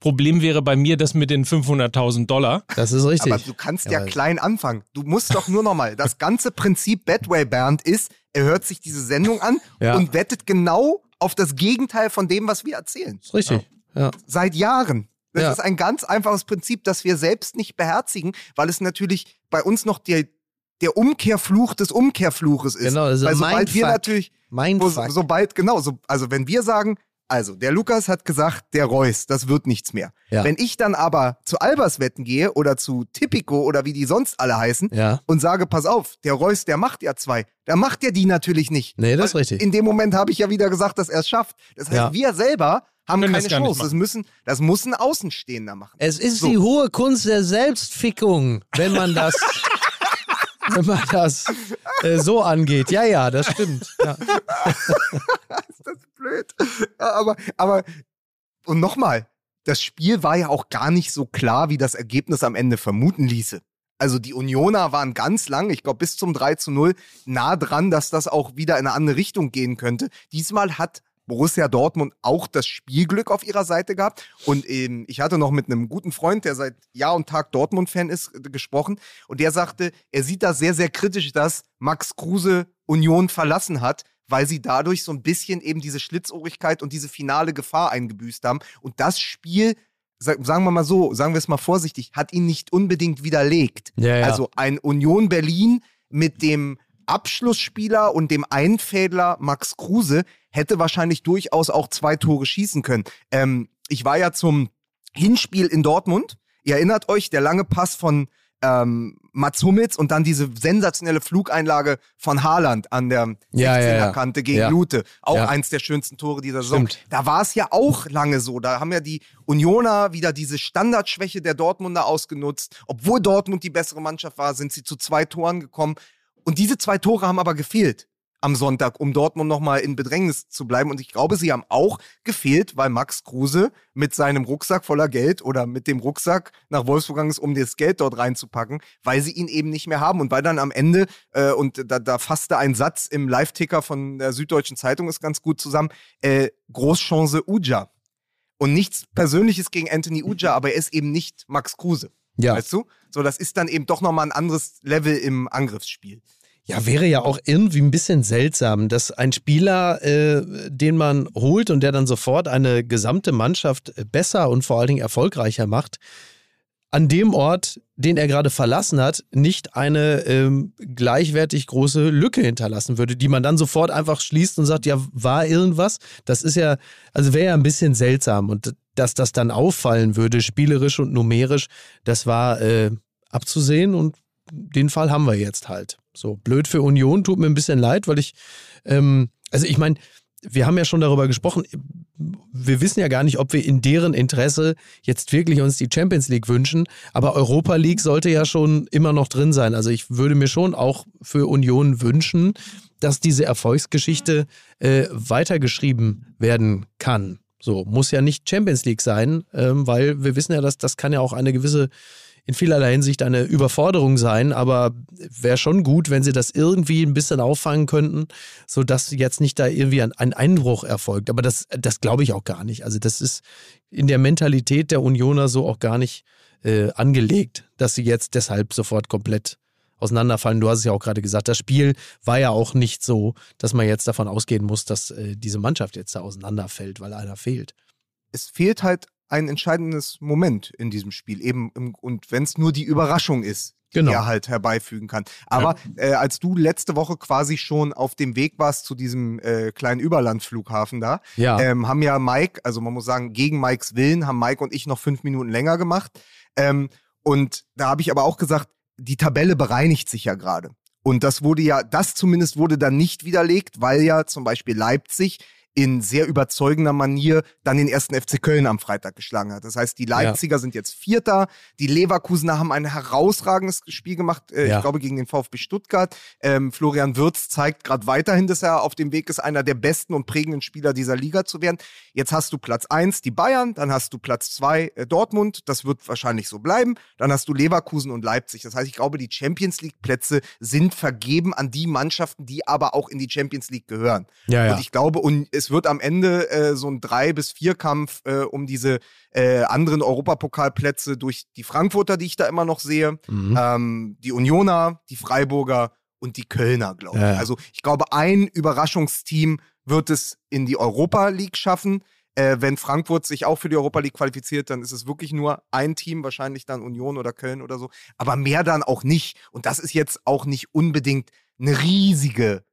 Problem wäre bei mir das mit den 500.000 Dollar. Das ist richtig. Aber du kannst ja, Ja, klein anfangen. Du musst doch nur noch mal. Das ganze Prinzip Badway Bernd ist, er hört sich diese Sendung an Ja. und wettet genau auf das Gegenteil von dem, was wir erzählen. ist richtig. Ja. Seit Jahren. Das Ja. ist ein ganz einfaches Prinzip, das wir selbst nicht beherzigen, weil es natürlich bei uns noch der, der Umkehrfluch des Umkehrfluches ist. Genau, das ist weil sobald wir Mindfuck. natürlich, Mein wo, sobald, genau, so, also wenn wir sagen, also der Lukas hat gesagt, der Reus, das wird nichts mehr. Ja. Wenn ich dann aber zu Albers wetten gehe oder zu Tipico oder wie die sonst alle heißen Ja. und sage, pass auf, der Reus, der macht ja zwei, der macht ja die natürlich nicht. Nee, das ist richtig. In dem Moment habe ich ja wieder gesagt, dass er es schafft. Das heißt, Ja. wir selber haben Können keine das Chance. Das, müssen, das muss ein Außenstehender machen. Es ist So. die hohe Kunst der Selbstfickung, wenn man das, wenn man das äh, so angeht. Ja, ja, das stimmt. Ja. ist das blöd. Aber, aber, und nochmal, das Spiel war ja auch gar nicht so klar, wie das Ergebnis am Ende vermuten ließe. Also die Unioner waren ganz lang, ich glaube bis zum 3 zu 0, nah dran, dass das auch wieder in eine andere Richtung gehen könnte. Diesmal hat Borussia Dortmund auch das Spielglück auf ihrer Seite gehabt. Und ähm, ich hatte noch mit einem guten Freund, der seit Jahr und Tag Dortmund-Fan ist, äh, gesprochen. Und der sagte, er sieht das sehr, sehr kritisch, dass Max Kruse Union verlassen hat, weil sie dadurch so ein bisschen eben diese Schlitzohrigkeit und diese finale Gefahr eingebüßt haben. Und das Spiel, sag- sagen wir mal so, sagen wir es mal vorsichtig, hat ihn nicht unbedingt widerlegt. Ja, ja. Also ein Union Berlin mit dem Abschlussspieler und dem Einfädler Max Kruse hätte wahrscheinlich durchaus auch zwei Tore schießen können. Ähm, ich war ja zum Hinspiel in Dortmund. Ihr erinnert euch, der lange Pass von ähm, Mats Hummels und dann diese sensationelle Flugeinlage von Haaland an der 16er-Kante gegen Ja. Lute. Auch Ja. eins der schönsten Tore dieser Saison. Stimmt. Da war es ja auch lange so. Da haben ja die Unioner wieder diese Standardschwäche der Dortmunder ausgenutzt. Obwohl Dortmund die bessere Mannschaft war, sind sie zu zwei Toren gekommen. Und diese zwei Tore haben aber gefehlt am Sonntag, um Dortmund nochmal in Bedrängnis zu bleiben. Und ich glaube, sie haben auch gefehlt, weil Max Kruse mit seinem Rucksack voller Geld oder mit dem Rucksack nach Wolfsburg gegangen ist, um das Geld dort reinzupacken, weil sie ihn eben nicht mehr haben. Und weil dann am Ende, äh, und da, da fasste ein Satz im Live-Ticker von der Süddeutschen Zeitung ist ganz gut zusammen, äh, Großchance Uja. Und nichts Persönliches gegen Anthony Uja, aber er ist eben nicht Max Kruse. Ja. Weißt du? So, das ist dann eben doch nochmal ein anderes Level im Angriffsspiel. Ja, wäre ja auch irgendwie ein bisschen seltsam, dass ein Spieler, äh, den man holt und der dann sofort eine gesamte Mannschaft besser und vor allen Dingen erfolgreicher macht, an dem Ort, den er gerade verlassen hat, nicht eine ähm, gleichwertig große Lücke hinterlassen würde, die man dann sofort einfach schließt und sagt, ja, war irgendwas. Das ist ja, also wäre ja ein bisschen seltsam und dass das dann auffallen würde, spielerisch und numerisch, das war äh, abzusehen und den Fall haben wir jetzt halt. So blöd für Union, tut mir ein bisschen leid, weil ich, ähm, also ich meine, wir haben ja schon darüber gesprochen, wir wissen ja gar nicht, ob wir in deren Interesse jetzt wirklich uns die Champions League wünschen, aber Europa League sollte ja schon immer noch drin sein. Also ich würde mir schon auch für Union wünschen, dass diese Erfolgsgeschichte äh, weitergeschrieben werden kann. So, muss ja nicht Champions League sein, ähm, weil wir wissen ja, dass das kann ja auch eine gewisse in vielerlei Hinsicht eine Überforderung sein, aber wäre schon gut, wenn sie das irgendwie ein bisschen auffangen könnten, sodass jetzt nicht da irgendwie ein, ein Einbruch erfolgt. Aber das, das glaube ich auch gar nicht. Also das ist in der Mentalität der Unioner so auch gar nicht äh, angelegt, dass sie jetzt deshalb sofort komplett auseinanderfallen. Du hast es ja auch gerade gesagt, das Spiel war ja auch nicht so, dass man jetzt davon ausgehen muss, dass äh, diese Mannschaft jetzt da auseinanderfällt, weil einer fehlt. Es fehlt halt ein entscheidendes Moment in diesem Spiel. Eben im, und wenn es nur die Überraschung ist, die Genau. er halt herbeifügen kann. Aber äh, als du letzte Woche quasi schon auf dem Weg warst zu diesem äh, kleinen Überlandflughafen da, Ja. ähm, haben ja Mike, also man muss sagen, gegen Mikes Willen haben Mike und ich noch fünf Minuten länger gemacht. Ähm, und da habe ich aber auch gesagt, die Tabelle bereinigt sich ja gerade. Und das wurde ja, das zumindest wurde dann nicht widerlegt, weil ja zum Beispiel Leipzig in sehr überzeugender Manier dann den ersten FC Köln am Freitag geschlagen hat. Das heißt, die Leipziger sind jetzt Vierter, die Leverkusener haben ein herausragendes Spiel gemacht, äh, Ja. ich glaube gegen den VfB Stuttgart. Ähm, Florian Wirtz zeigt gerade weiterhin, dass er auf dem Weg ist, einer der besten und prägenden Spieler dieser Liga zu werden. Jetzt hast du Platz eins die Bayern, dann hast du Platz zwei äh, Dortmund, das wird wahrscheinlich so bleiben. Dann hast du Leverkusen und Leipzig. Das heißt, ich glaube, die Champions League Plätze sind vergeben an die Mannschaften, die aber auch in die Champions League gehören. Ja, ja. Und ich glaube, und es wird am Ende äh, so ein drei bis vier Kampf äh, um diese äh, anderen Europapokalplätze durch die Frankfurter, die ich da immer noch sehe, Mhm. ähm, die Unioner, die Freiburger und die Kölner, glaube ich. Ja. Also ich glaube, ein Überraschungsteam wird es in die Europa League schaffen. Äh, wenn Frankfurt sich auch für die Europa League qualifiziert, dann ist es wirklich nur ein Team, wahrscheinlich dann Union oder Köln oder so. Aber mehr dann auch nicht. Und das ist jetzt auch nicht unbedingt eine riesige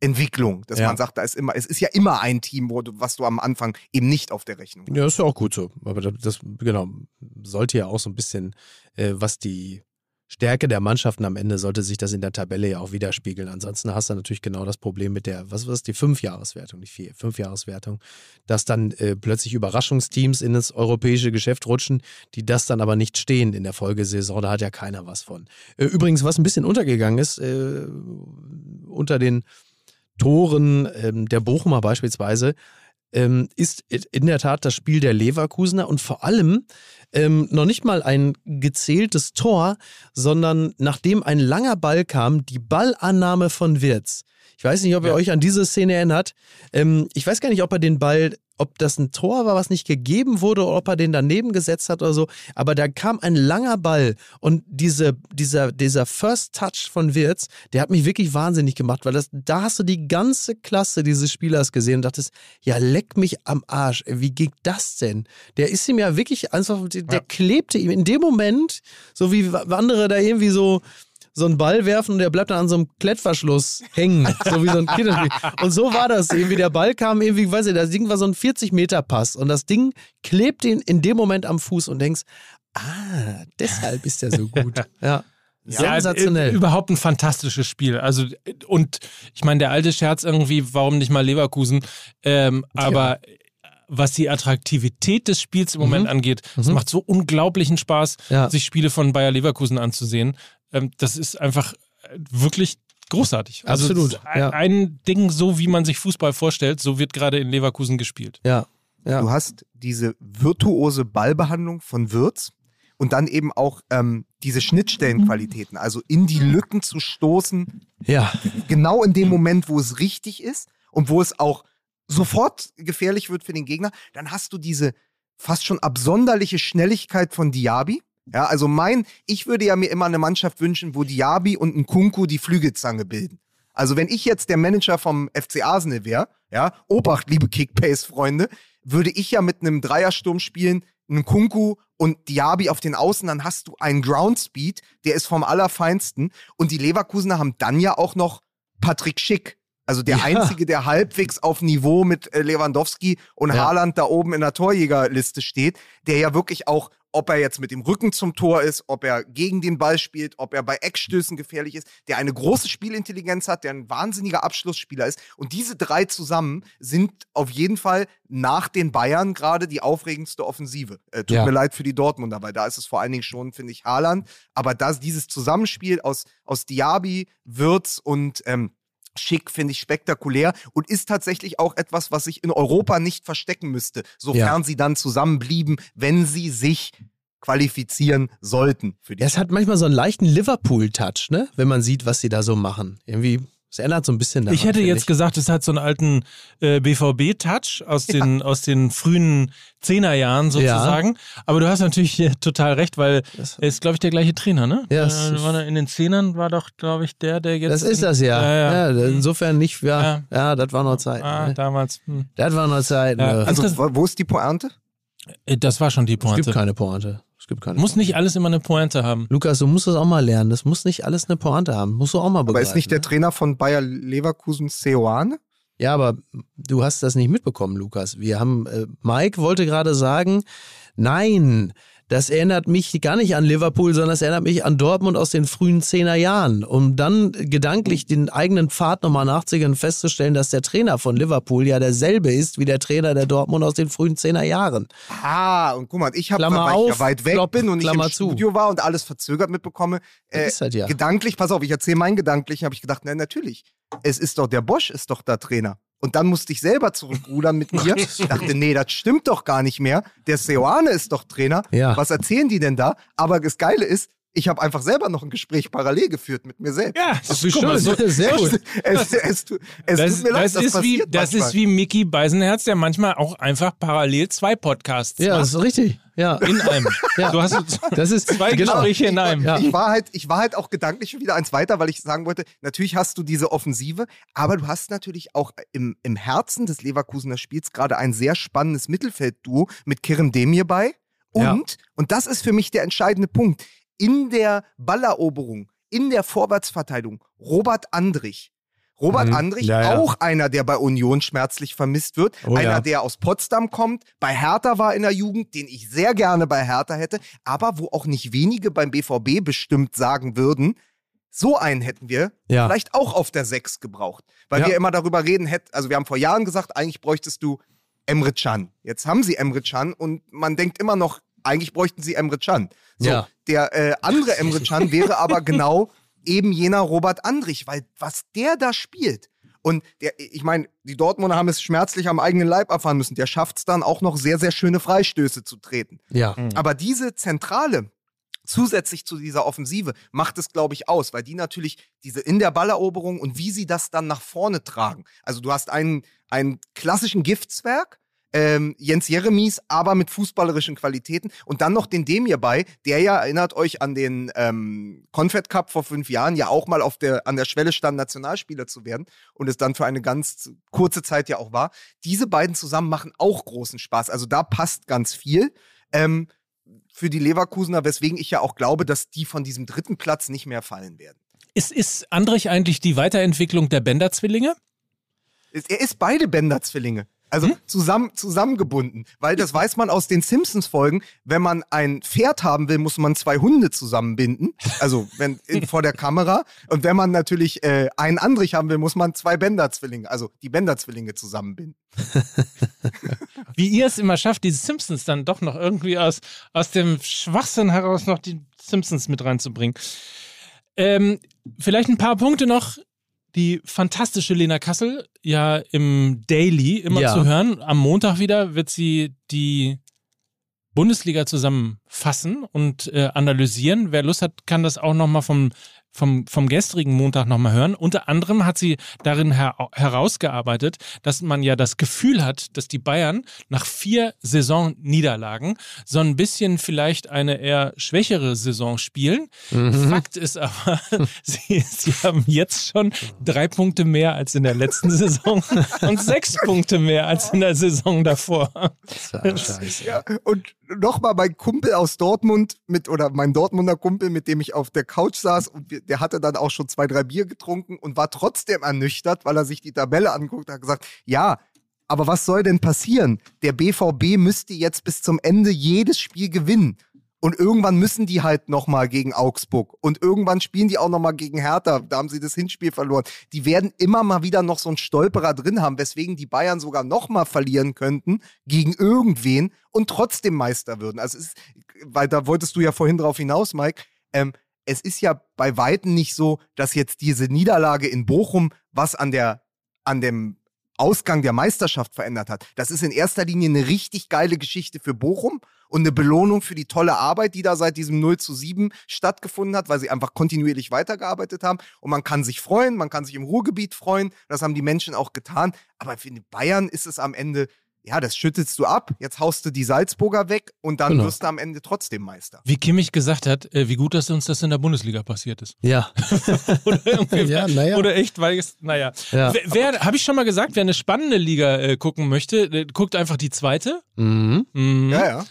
Entwicklung, dass Ja. man sagt, da ist immer, es ist ja immer ein Team, wo du, was du am Anfang eben nicht auf der Rechnung hast. Ja, ist ja auch gut so. Aber das, das genau, sollte ja auch so ein bisschen, äh, was die Stärke der Mannschaften am Ende, sollte sich das in der Tabelle ja auch widerspiegeln. Ansonsten hast du natürlich genau das Problem mit der, was war das, die Fünfjahreswertung, nicht vier, Fünfjahreswertung, dass dann äh, plötzlich Überraschungsteams in das europäische Geschäft rutschen, die das dann aber nicht stehen in der Folgesaison. Da hat ja keiner was von. Äh, übrigens, was ein bisschen untergegangen ist, äh, unter den Toren ähm, der Bochumer beispielsweise, ähm, ist in der Tat das Spiel der Leverkusener und vor allem ähm, noch nicht mal ein gezähltes Tor, sondern nachdem ein langer Ball kam, die Ballannahme von Wirtz. Ich weiß nicht, ob ihr Ja. euch an diese Szene erinnert. Ähm, ich weiß gar nicht, ob er den Ball, ob das ein Tor war, was nicht gegeben wurde, oder ob er den daneben gesetzt hat oder so. Aber da kam ein langer Ball und diese, dieser, dieser First Touch von Wirtz, der hat mich wirklich wahnsinnig gemacht, weil das, da hast du die ganze Klasse dieses Spielers gesehen und dachtest, ja, leck mich am Arsch. Wie ging das denn? Der ist ihm ja wirklich einfach, der Ja. klebte ihm in dem Moment, so wie andere da irgendwie so so einen Ball werfen und der bleibt dann an so einem Klettverschluss hängen, so wie so ein Kinderspiel. Und so war das irgendwie. Der Ball kam irgendwie, weiß ich, das Ding war so ein 40-Meter-Pass und das Ding klebt ihn in dem Moment am Fuß und denkst, ah, deshalb ist der so gut. Ja. Ja, Sensationell. überhaupt ein fantastisches Spiel. Also, und ich meine, der alte Scherz irgendwie, warum nicht mal Leverkusen? Ähm, aber was die Attraktivität des Spiels im Moment angeht, es Mhm. macht so unglaublichen Spaß, Ja. sich Spiele von Bayer Leverkusen anzusehen. Ähm, das ist einfach äh, wirklich großartig. Also Absolut, ein, ja. ein Ding, so wie man sich Fußball vorstellt, so wird gerade in Leverkusen gespielt. Ja. Ja. Du hast diese virtuose Ballbehandlung von Wirtz und dann eben auch ähm, diese Schnittstellenqualitäten, also in die Lücken zu stoßen, Ja. genau in dem Moment, wo es richtig ist und wo es auch sofort gefährlich wird für den Gegner, dann hast du diese fast schon absonderliche Schnelligkeit von Diaby. Ja, also mein, ich würde ja mir immer eine Mannschaft wünschen, wo Diaby und ein Kunku die Flügelzange bilden. Also wenn ich jetzt der Manager vom FC Arsenal wäre, ja, Obacht, liebe Kickpace-Freunde, würde ich ja mit einem Dreiersturm spielen, einen Kunku und Diaby auf den Außen, dann hast du einen Groundspeed, der ist vom Allerfeinsten. Und die Leverkusener haben dann ja auch noch Patrick Schick. Also der Ja. Einzige, der halbwegs auf Niveau mit äh, Lewandowski und Ja. Haaland da oben in der Torjägerliste steht, der ja wirklich auch, ob er jetzt mit dem Rücken zum Tor ist, ob er gegen den Ball spielt, ob er bei Eckstößen gefährlich ist, der eine große Spielintelligenz hat, der ein wahnsinniger Abschlussspieler ist. Und diese drei zusammen sind auf jeden Fall nach den Bayern gerade die aufregendste Offensive. Äh, tut Ja. mir leid für die Dortmunder, weil da ist es vor allen Dingen schon, finde ich, Haaland. Aber das, dieses Zusammenspiel aus, aus Diaby, Wirtz und ähm, Schick finde ich spektakulär und ist tatsächlich auch etwas, was sich in Europa nicht verstecken müsste, sofern Ja. sie dann zusammenblieben, wenn sie sich qualifizieren sollten für die Ja, es hat manchmal so einen leichten Liverpool-Touch, ne? Wenn man sieht, was sie da so machen. Irgendwie, es ändert so ein bisschen daran, ich hätte jetzt gesagt, es hat so einen alten äh, BVB-Touch aus den, aus den frühen Zehnerjahren sozusagen. Aber du hast natürlich hier total recht, weil er ist, glaube ich, der gleiche Trainer, ne? Ja, äh, in den Zehnern war doch, glaube ich, der, der jetzt. Das ist das ja. Ja, ja. insofern nicht, ja, Ja. ja, das war noch Zeit. Ah, ne? damals. Hm. Das war noch Zeit. Ja. ne? Also wo ist die Pointe? Äh, Das war schon die es gibt Pointe. keine Pointe. Gibt keine Muss nicht alles immer eine Pointe haben. Lukas, du musst das auch mal lernen. Das muss nicht alles eine Pointe haben. Musst du auch mal begreifen. Aber ist nicht der ne? Trainer von Bayer Leverkusen Seoane? Ja, aber du hast das nicht mitbekommen, Lukas. Wir haben, äh, Mike wollte gerade sagen, nein, das erinnert mich gar nicht an Liverpool, sondern es erinnert mich an Dortmund aus den frühen Zehner Jahren. Um dann gedanklich den eigenen Pfad nochmal nachzugehen und festzustellen, dass der Trainer von Liverpool ja derselbe ist wie der Trainer der Dortmund aus den frühen Zehner Jahren. Ah, und guck mal, ich habe, weil ich ja auf, weit weg Klopp, bin und Klammer nicht im zu. Studio war und alles verzögert mitbekomme, Das äh, ist halt ja. gedanklich, pass auf, ich erzähle meinen Gedanklichen, habe ich gedacht, na natürlich, es ist doch, der Bosch ist doch der Trainer. Und dann musste ich selber zurückrudern mit mir. dachte, nee, das stimmt doch gar nicht mehr. Der Seoane ist doch Trainer. Ja. Was erzählen die denn da? Aber das Geile ist, ich habe einfach selber noch ein Gespräch parallel geführt mit mir selbst. Ja, Das ist schön, sehr gut. Es, es, tu- es Das, tut mir leid, das, das, ist wie, passiert das manchmal. ist wie Mickey Beisenherz, der manchmal auch einfach parallel zwei Podcasts Ja, macht. das ist richtig. Ja, in einem. Ja. Du hast das ist zwei genau. Gespräche in einem. Ja. Ich war halt, ich war halt auch gedanklich schon wieder eins weiter, weil ich sagen wollte, natürlich hast du diese Offensive, aber du hast natürlich auch im, im Herzen des Leverkusener Spiels gerade ein sehr spannendes Mittelfeldduo mit Kerem Demir bei. Und, Ja. und das ist für mich der entscheidende Punkt, in der Balleroberung, in der Vorwärtsverteidigung, Robert Andrich. Robert Mhm. Andrich, Ja, ja. auch einer, der bei Union schmerzlich vermisst wird. Oh, einer, ja. der aus Potsdam kommt, bei Hertha war in der Jugend, den ich sehr gerne bei Hertha hätte, aber wo auch nicht wenige beim BVB bestimmt sagen würden, so einen hätten wir vielleicht auch auf der 6 gebraucht. Weil wir immer darüber reden, also wir haben vor Jahren gesagt, eigentlich bräuchtest du Emre Can. Jetzt haben sie Emre Can und man denkt immer noch, eigentlich bräuchten sie Emre Can. So, Ja. der äh, andere Emre Can wäre aber genau eben jener Robert Andrich, weil was der da spielt. Und der, ich meine, die Dortmunder haben es schmerzlich am eigenen Leib erfahren müssen. Der schafft es dann auch noch sehr, sehr schöne Freistöße zu treten. Ja. Aber diese Zentrale, zusätzlich zu dieser Offensive, macht es, glaube ich, aus, weil die natürlich diese in der Balleroberung und wie sie das dann nach vorne tragen. Also du hast einen, einen klassischen Giftzwerg, ähm, Jens Jeremies, aber mit fußballerischen Qualitäten. Und dann noch den Demir bei, der ja, erinnert euch an den ähm, Confed Cup vor fünf Jahren, ja auch mal auf der, an der Schwelle stand, Nationalspieler zu werden und es dann für eine ganz kurze Zeit ja auch war. Diese beiden zusammen machen auch großen Spaß. Also da passt ganz viel. Ähm, für die Leverkusener, weswegen ich ja auch glaube, dass die von diesem dritten Platz nicht mehr fallen werden. Ist, ist Andrich eigentlich die Weiterentwicklung der Bender-Zwillinge? Er ist beide Bender-Zwillinge. Also zusammen, zusammengebunden. Weil das weiß man aus den Simpsons-Folgen. Wenn man ein Pferd haben will, muss man zwei Hunde zusammenbinden. Also wenn in, vor der Kamera. Und wenn man natürlich äh, einen Andrich haben will, muss man zwei Bender-Zwillinge, also die Bender-Zwillinge zusammenbinden. Wie ihr es immer schafft, die Simpsons dann doch noch irgendwie aus, aus dem Schwachsinn heraus noch die Simpsons mit reinzubringen. Ähm, vielleicht ein paar Punkte noch. Die fantastische Lena Kassel, ja im Daily immer Ja. zu hören. Am Montag wieder wird sie die Bundesliga zusammenfassen und äh, analysieren. Wer Lust hat, kann das auch nochmal vom, vom, vom gestrigen Montag nochmal hören. Unter anderem hat sie darin her herausgearbeitet, dass man ja das Gefühl hat, dass die Bayern nach vier Saisonniederlagen so ein bisschen vielleicht eine eher schwächere Saison spielen. Fakt ist aber, sie, sie haben jetzt schon drei Punkte mehr als in der letzten Saison und sechs Punkte mehr als in der Saison davor. Scheiße. Ja, und nochmal mein Kumpel aus Dortmund mit, oder mein Dortmunder Kumpel, mit dem ich auf der Couch saß und wir, der hatte dann auch schon zwei, drei Bier getrunken und war trotzdem ernüchtert, weil er sich die Tabelle anguckt und hat gesagt, ja, aber was soll denn passieren? Der BVB müsste jetzt bis zum Ende jedes Spiel gewinnen. Und irgendwann müssen die halt nochmal gegen Augsburg. Und irgendwann spielen die auch nochmal gegen Hertha. Da haben sie das Hinspiel verloren. Die werden immer mal wieder noch so einen Stolperer drin haben, weswegen die Bayern sogar nochmal verlieren könnten gegen irgendwen und trotzdem Meister würden. Also ist, weil da wolltest du ja vorhin drauf hinaus, Mike. Ähm, es ist ja bei Weitem nicht so, dass jetzt diese Niederlage in Bochum was an der, an dem Ausgang der Meisterschaft verändert hat. Das ist in erster Linie eine richtig geile Geschichte für Bochum und eine Belohnung für die tolle Arbeit, die da seit diesem 0 zu 7 stattgefunden hat, weil sie einfach kontinuierlich weitergearbeitet haben. Und man kann sich freuen, man kann sich im Ruhrgebiet freuen. Das haben die Menschen auch getan. Aber für Bayern ist es am Ende, ja, das schüttelst du ab. Jetzt haust du die Salzburger weg und dann Genau. wirst du am Ende trotzdem Meister. Wie Kimmich gesagt hat, äh, wie gut, dass uns das in der Bundesliga passiert ist. Ja. Oder, irgendwie, Ja, naja. oder echt, weil es, naja. Ja. Wer, wer habe ich schon mal gesagt, wer eine spannende Liga äh, gucken möchte, äh, guckt einfach die zweite. Mhm. Mhm. Ja, ja.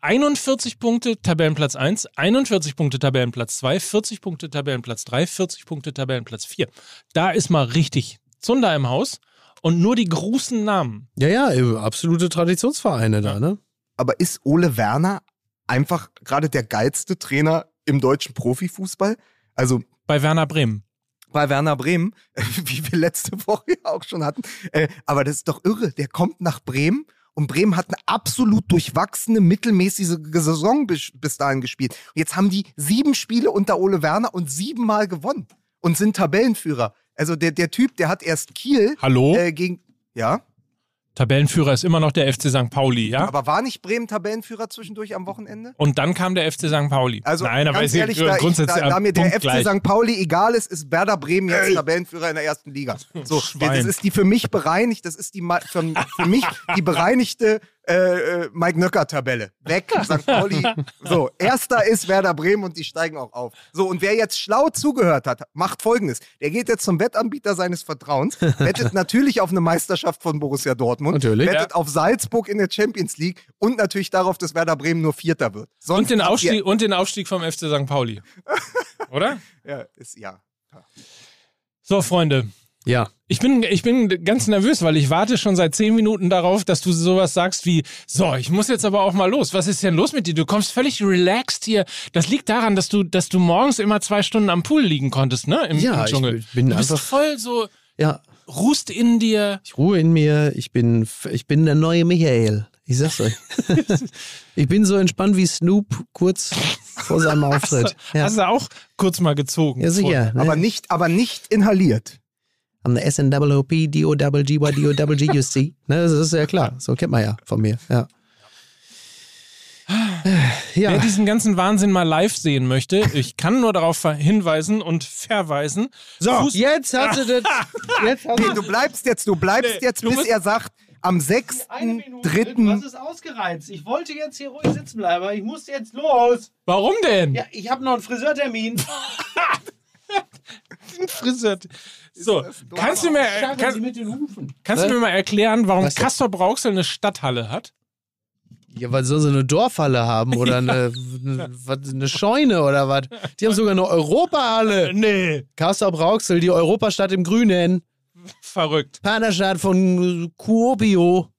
41 Punkte Tabellenplatz 1, 41 Punkte Tabellenplatz 2, 40 Punkte Tabellenplatz 3, 40 Punkte Tabellenplatz 4. Da ist mal richtig Zunder im Haus und nur die großen Namen. Ja, ja, äh, absolute Traditionsvereine da, ne? Aber ist Ole Werner einfach gerade der geilste Trainer im deutschen Profifußball? Also Bei Werner Bremen. bei Werner Bremen, wie wir letzte Woche auch schon hatten. Äh, aber das ist doch irre. Der kommt nach Bremen und Bremen hat eine absolut durchwachsene, mittelmäßige Saison bis, bis dahin gespielt. Und jetzt haben die sieben Spiele unter Ole Werner und siebenmal gewonnen und sind Tabellenführer. Also der, der Typ, der hat erst Kiel Hallo? äh, gegen. Ja, Tabellenführer ist immer noch der FC St. Pauli, ja? aber war nicht Bremen Tabellenführer zwischendurch am Wochenende? und dann kam der FC St. Pauli. Also Nein, aber ganz ehrlich, da, ich, grundsätzlich da, da mir der FC punktgleich. St. Pauli egal ist, ist Werder Bremen jetzt Tabellenführer in der ersten Liga. So, Schwein. das ist die für mich bereinigt, das ist die für, für mich die bereinigte äh, äh, Mike Nöcker Tabelle. Weg, St. Pauli. So, erster ist Werder Bremen und die steigen auch auf. So, und wer jetzt schlau zugehört hat, macht folgendes. Der geht jetzt zum Wettanbieter seines Vertrauens, wettet natürlich auf eine Meisterschaft von Borussia Dortmund, Natürlich. wettet auf Salzburg in der Champions League und natürlich darauf, dass Werder Bremen nur Vierter wird. Sonst und, den Aufstieg, und den Aufstieg vom FC St. Pauli. Oder? Ja, ist, ja. So, Freunde. Ja. Ich bin, ich bin ganz nervös, weil ich warte schon seit zehn Minuten darauf, dass du sowas sagst wie, so, ich muss jetzt aber auch mal los. Was ist denn los mit dir? Du kommst völlig relaxed hier. Das liegt daran, dass du, dass du morgens immer zwei Stunden am Pool liegen konntest, ne? Im, Ja, im ich Dschungel. bin du bist einfach- voll so, Ja. ruhst in dir. Ich ruhe in mir, ich bin, ich bin der neue Michael. Ich sag's euch. ich bin so entspannt wie Snoop kurz vor seinem Auftritt. Ja, Hast du auch kurz mal gezogen. ja sicher. Ne? Aber nicht, aber nicht inhaliert. I'm the SNWP, D-O-G-G-Y, D-O-G-G-U-C. Ne, das ist ja klar. So kennt man ja von mir. Ja. Wer Ja, diesen ganzen Wahnsinn mal live sehen möchte, ich kann nur darauf hinweisen und verweisen. so, Fuß- jetzt hast du das. Jetzt hast Nee, du bleibst jetzt, du bleibst Nee, jetzt, du bis er sagt, am Eine 6.3. Minute, ist ausgereizt. Ich wollte jetzt hier ruhig sitzen bleiben, aber ich muss jetzt los. Warum denn? Ja, ich habe noch einen Friseurtermin. Friseur. So, kannst du mir, kann, mit den Hufen. kannst du mir mal erklären, warum Was denn? Castor Brauxel eine Stadthalle hat? Ja, weil soll sie eine Dorfhalle haben oder eine, eine, eine Scheune oder was? Die haben sogar eine Europahalle. Nee. Kassel Brauxel, die Europastadt im Grünen. Verrückt. Partnerstadt von Kuopio.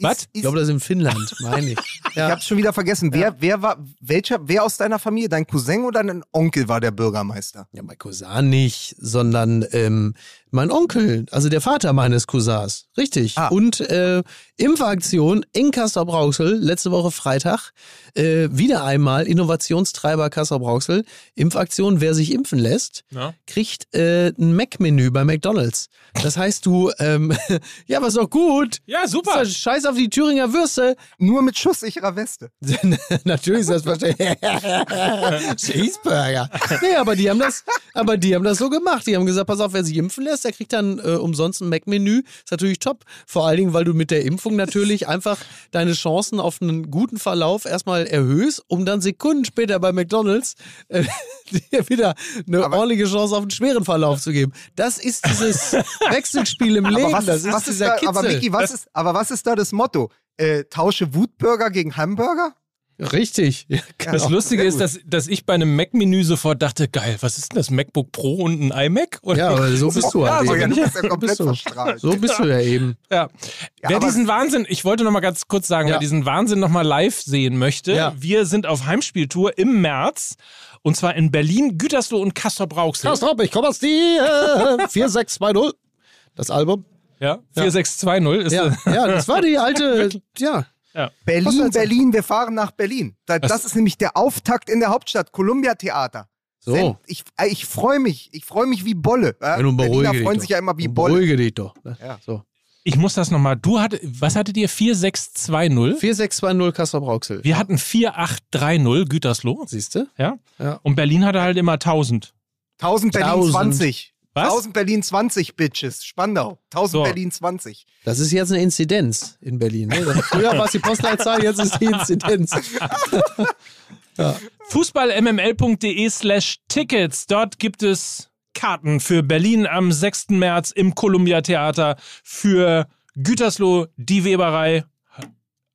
Was? Ich glaube, das ist in Finnland, meine ich. Ja. Ich hab's schon wieder vergessen. Wer, wer war, welcher, wer aus deiner Familie, dein Cousin oder dein Onkel war der Bürgermeister? Ja, mein Cousin nicht, sondern ähm, mein Onkel, also der Vater meines Cousins. Richtig. Ah. Und äh, Impfaktion in Kassel-Brauxel, letzte Woche Freitag, äh, wieder einmal Innovationstreiber Kassel-Brauxel. Impfaktion, wer sich impfen lässt, Ja. kriegt äh, ein Mac-Menü bei McDonalds. Das heißt, du, ähm, ja, aber ist doch gut. Ja, super. Scheiß auf die Thüringer Würste. Nur mit schusssicherer Weste. Natürlich ist das wahrscheinlich. Cheeseburger. Nee, aber die haben das, aber die haben das so gemacht. Die haben gesagt, pass auf, wer sich impfen lässt, der kriegt dann äh, umsonst ein Mac-Menü. Ist natürlich top. Vor allen Dingen, weil du mit der Impfung natürlich einfach deine Chancen auf einen guten Verlauf erstmal erhöhst, um dann Sekunden später bei McDonalds äh, dir wieder eine Aber- ordentliche Chance auf einen schweren Verlauf zu geben. Das ist dieses Wechselspiel im Leben. Aber was das ist, was ist dieser da, Kitzel. aber Micky, was ist, aber was ist da das Motto? Äh, tausche Wutburger gegen Hamburger? Richtig. Ja, Das. Lustige ist, dass, dass ich bei einem Mac-Menü sofort dachte, geil, was ist denn das? MacBook Pro und ein iMac? Oder? Ja, aber so bist du ja, halt so, ja, eben. du bist ja komplett Bist du. verstrahlt. So bist du ja eben. Ja. Wer diesen Wahnsinn, ich wollte noch mal ganz kurz sagen, Ja. wer diesen Wahnsinn noch mal live sehen möchte, Ja. wir sind auf Heimspieltour im März und zwar in Berlin, Gütersloh und Kassel-Brauxel. Kastrop, ich komme aus die äh, 4620. Das Album. Ja, 4620 ist Ja, ja, das war die alte. Ja. Berlin, soll's sein? Berlin, wir fahren nach Berlin. Da, Was- das ist nämlich der Auftakt in der Hauptstadt, Columbia Theater. So. Ich, äh, ich freue mich. Ich freue mich wie Bolle. Ja, Ja, nun beruhige Berliner dich freuen doch. sich ja immer wie Nun Bolle. Beruhige dich doch. ne? Ja. So. Ich muss das noch mal. Du hatte, was hattet ihr? 4620? 4620 Kastrop Rauxel. Wir hatten 4830 Gütersloh. Siehst du? Ja. Ja. Und Berlin hatte halt immer 1000. 1000 Berlin 1000. 20. Was? 1000 Berlin 20, Bitches. Spandau. 1000 So. Berlin 20. Das ist jetzt eine Inzidenz in Berlin. Ne? Früher war es die Postleitzahl, jetzt ist die Inzidenz. Fußballmml.de slash Tickets. Dort gibt es Karten für Berlin am 6. März im Columbia Theater, für Gütersloh die Weberei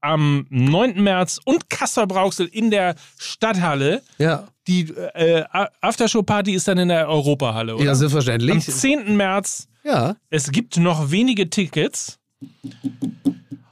am 9. März und Kassel-Brauxel in der Stadthalle. Ja, Die äh, Aftershow-Party ist dann in der Europahalle, oder? ja am selbstverständlich. 10. März. Ja. Es gibt noch wenige Tickets.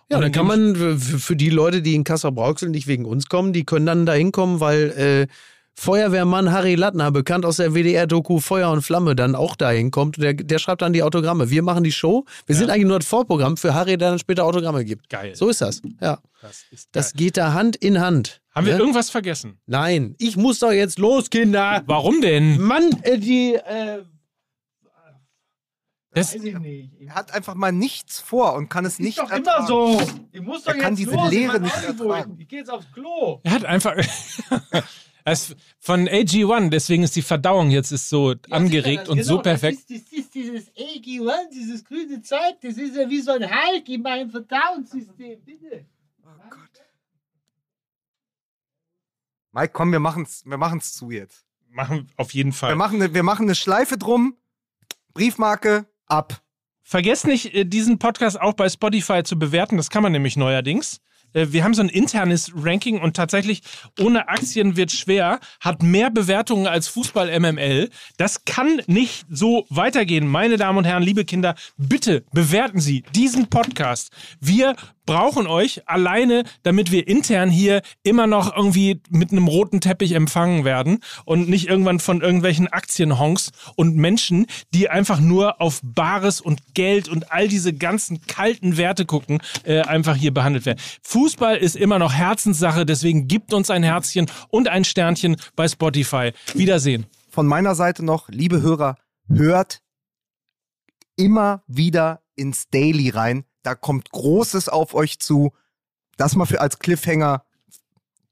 Ja, Und dann kann man für, für die Leute, die in Kassel Brauxel nicht wegen uns kommen, die können dann da hinkommen, weil äh, Feuerwehrmann Harry Lattner, bekannt aus der WDR-Doku Feuer und Flamme, dann auch da hinkommt. Der, der schreibt dann die Autogramme. Wir machen die Show. Wir sind eigentlich nur das Vorprogramm für Harry, der dann später Autogramme gibt. Geil. So ist das. Ja. Das ist Das geht da Hand in Hand. Haben wir Ne? irgendwas vergessen? Nein, ich muss doch jetzt los, Kinder. Warum denn? Mann, äh, die. Äh, Das, Weiß ich nicht. Er hat einfach mal nichts vor und kann es Ist nicht doch immer ertragen. so. Ich muss doch Er kann jetzt diese los. Leere nicht ertragen. Ich gehe jetzt aufs Klo. Er hat einfach. Ist von AG1, deswegen ist die Verdauung jetzt ist so angeregt und so perfekt. Das ist, das ist dieses AG1, dieses grüne Zeug. Das ist ja wie so ein Hulk in meinem Verdauungssystem. Bitte. Mike, komm, wir machen's, wir machen's zu jetzt. Machen auf jeden Wir Fall. machen, eine, wir machen eine Schleife drum, Briefmarke, ab. Vergesst nicht, äh, diesen Podcast auch bei Spotify zu bewerten. Das kann man nämlich neuerdings. Äh, Wir haben so ein internes Ranking und tatsächlich ohne Aktien wird schwer, hat mehr Bewertungen als Fußball MML. Das kann nicht so weitergehen. Meine Damen und Herren, liebe Kinder, bitte bewerten Sie diesen Podcast. Wir brauchen euch alleine, damit wir intern hier immer noch irgendwie mit einem roten Teppich empfangen werden und nicht irgendwann von irgendwelchen Aktienhonks und Menschen, die einfach nur auf Bares und Geld und all diese ganzen kalten Werte gucken, äh, einfach hier behandelt werden. Fußball ist immer noch Herzenssache, deswegen gibt uns ein Herzchen und ein Sternchen bei Spotify. Wiedersehen. Von meiner Seite noch, liebe Hörer, hört immer wieder ins Daily rein. Da kommt Großes auf euch zu. Das mal für als Cliffhanger.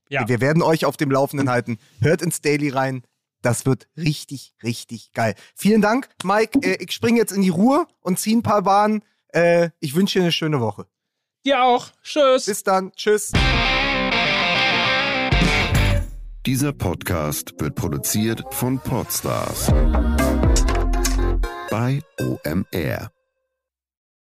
Ja. Wir werden euch auf dem Laufenden halten. Hört ins Daily rein. Das wird richtig, richtig geil. Vielen Dank, Mike. Äh, ich springe jetzt in die Ruhe und ziehe ein paar Bahnen. Äh, ich wünsche dir eine schöne Woche. Dir auch. Tschüss. Bis dann. Tschüss. Dieser Podcast wird produziert von Podstars bei OMR.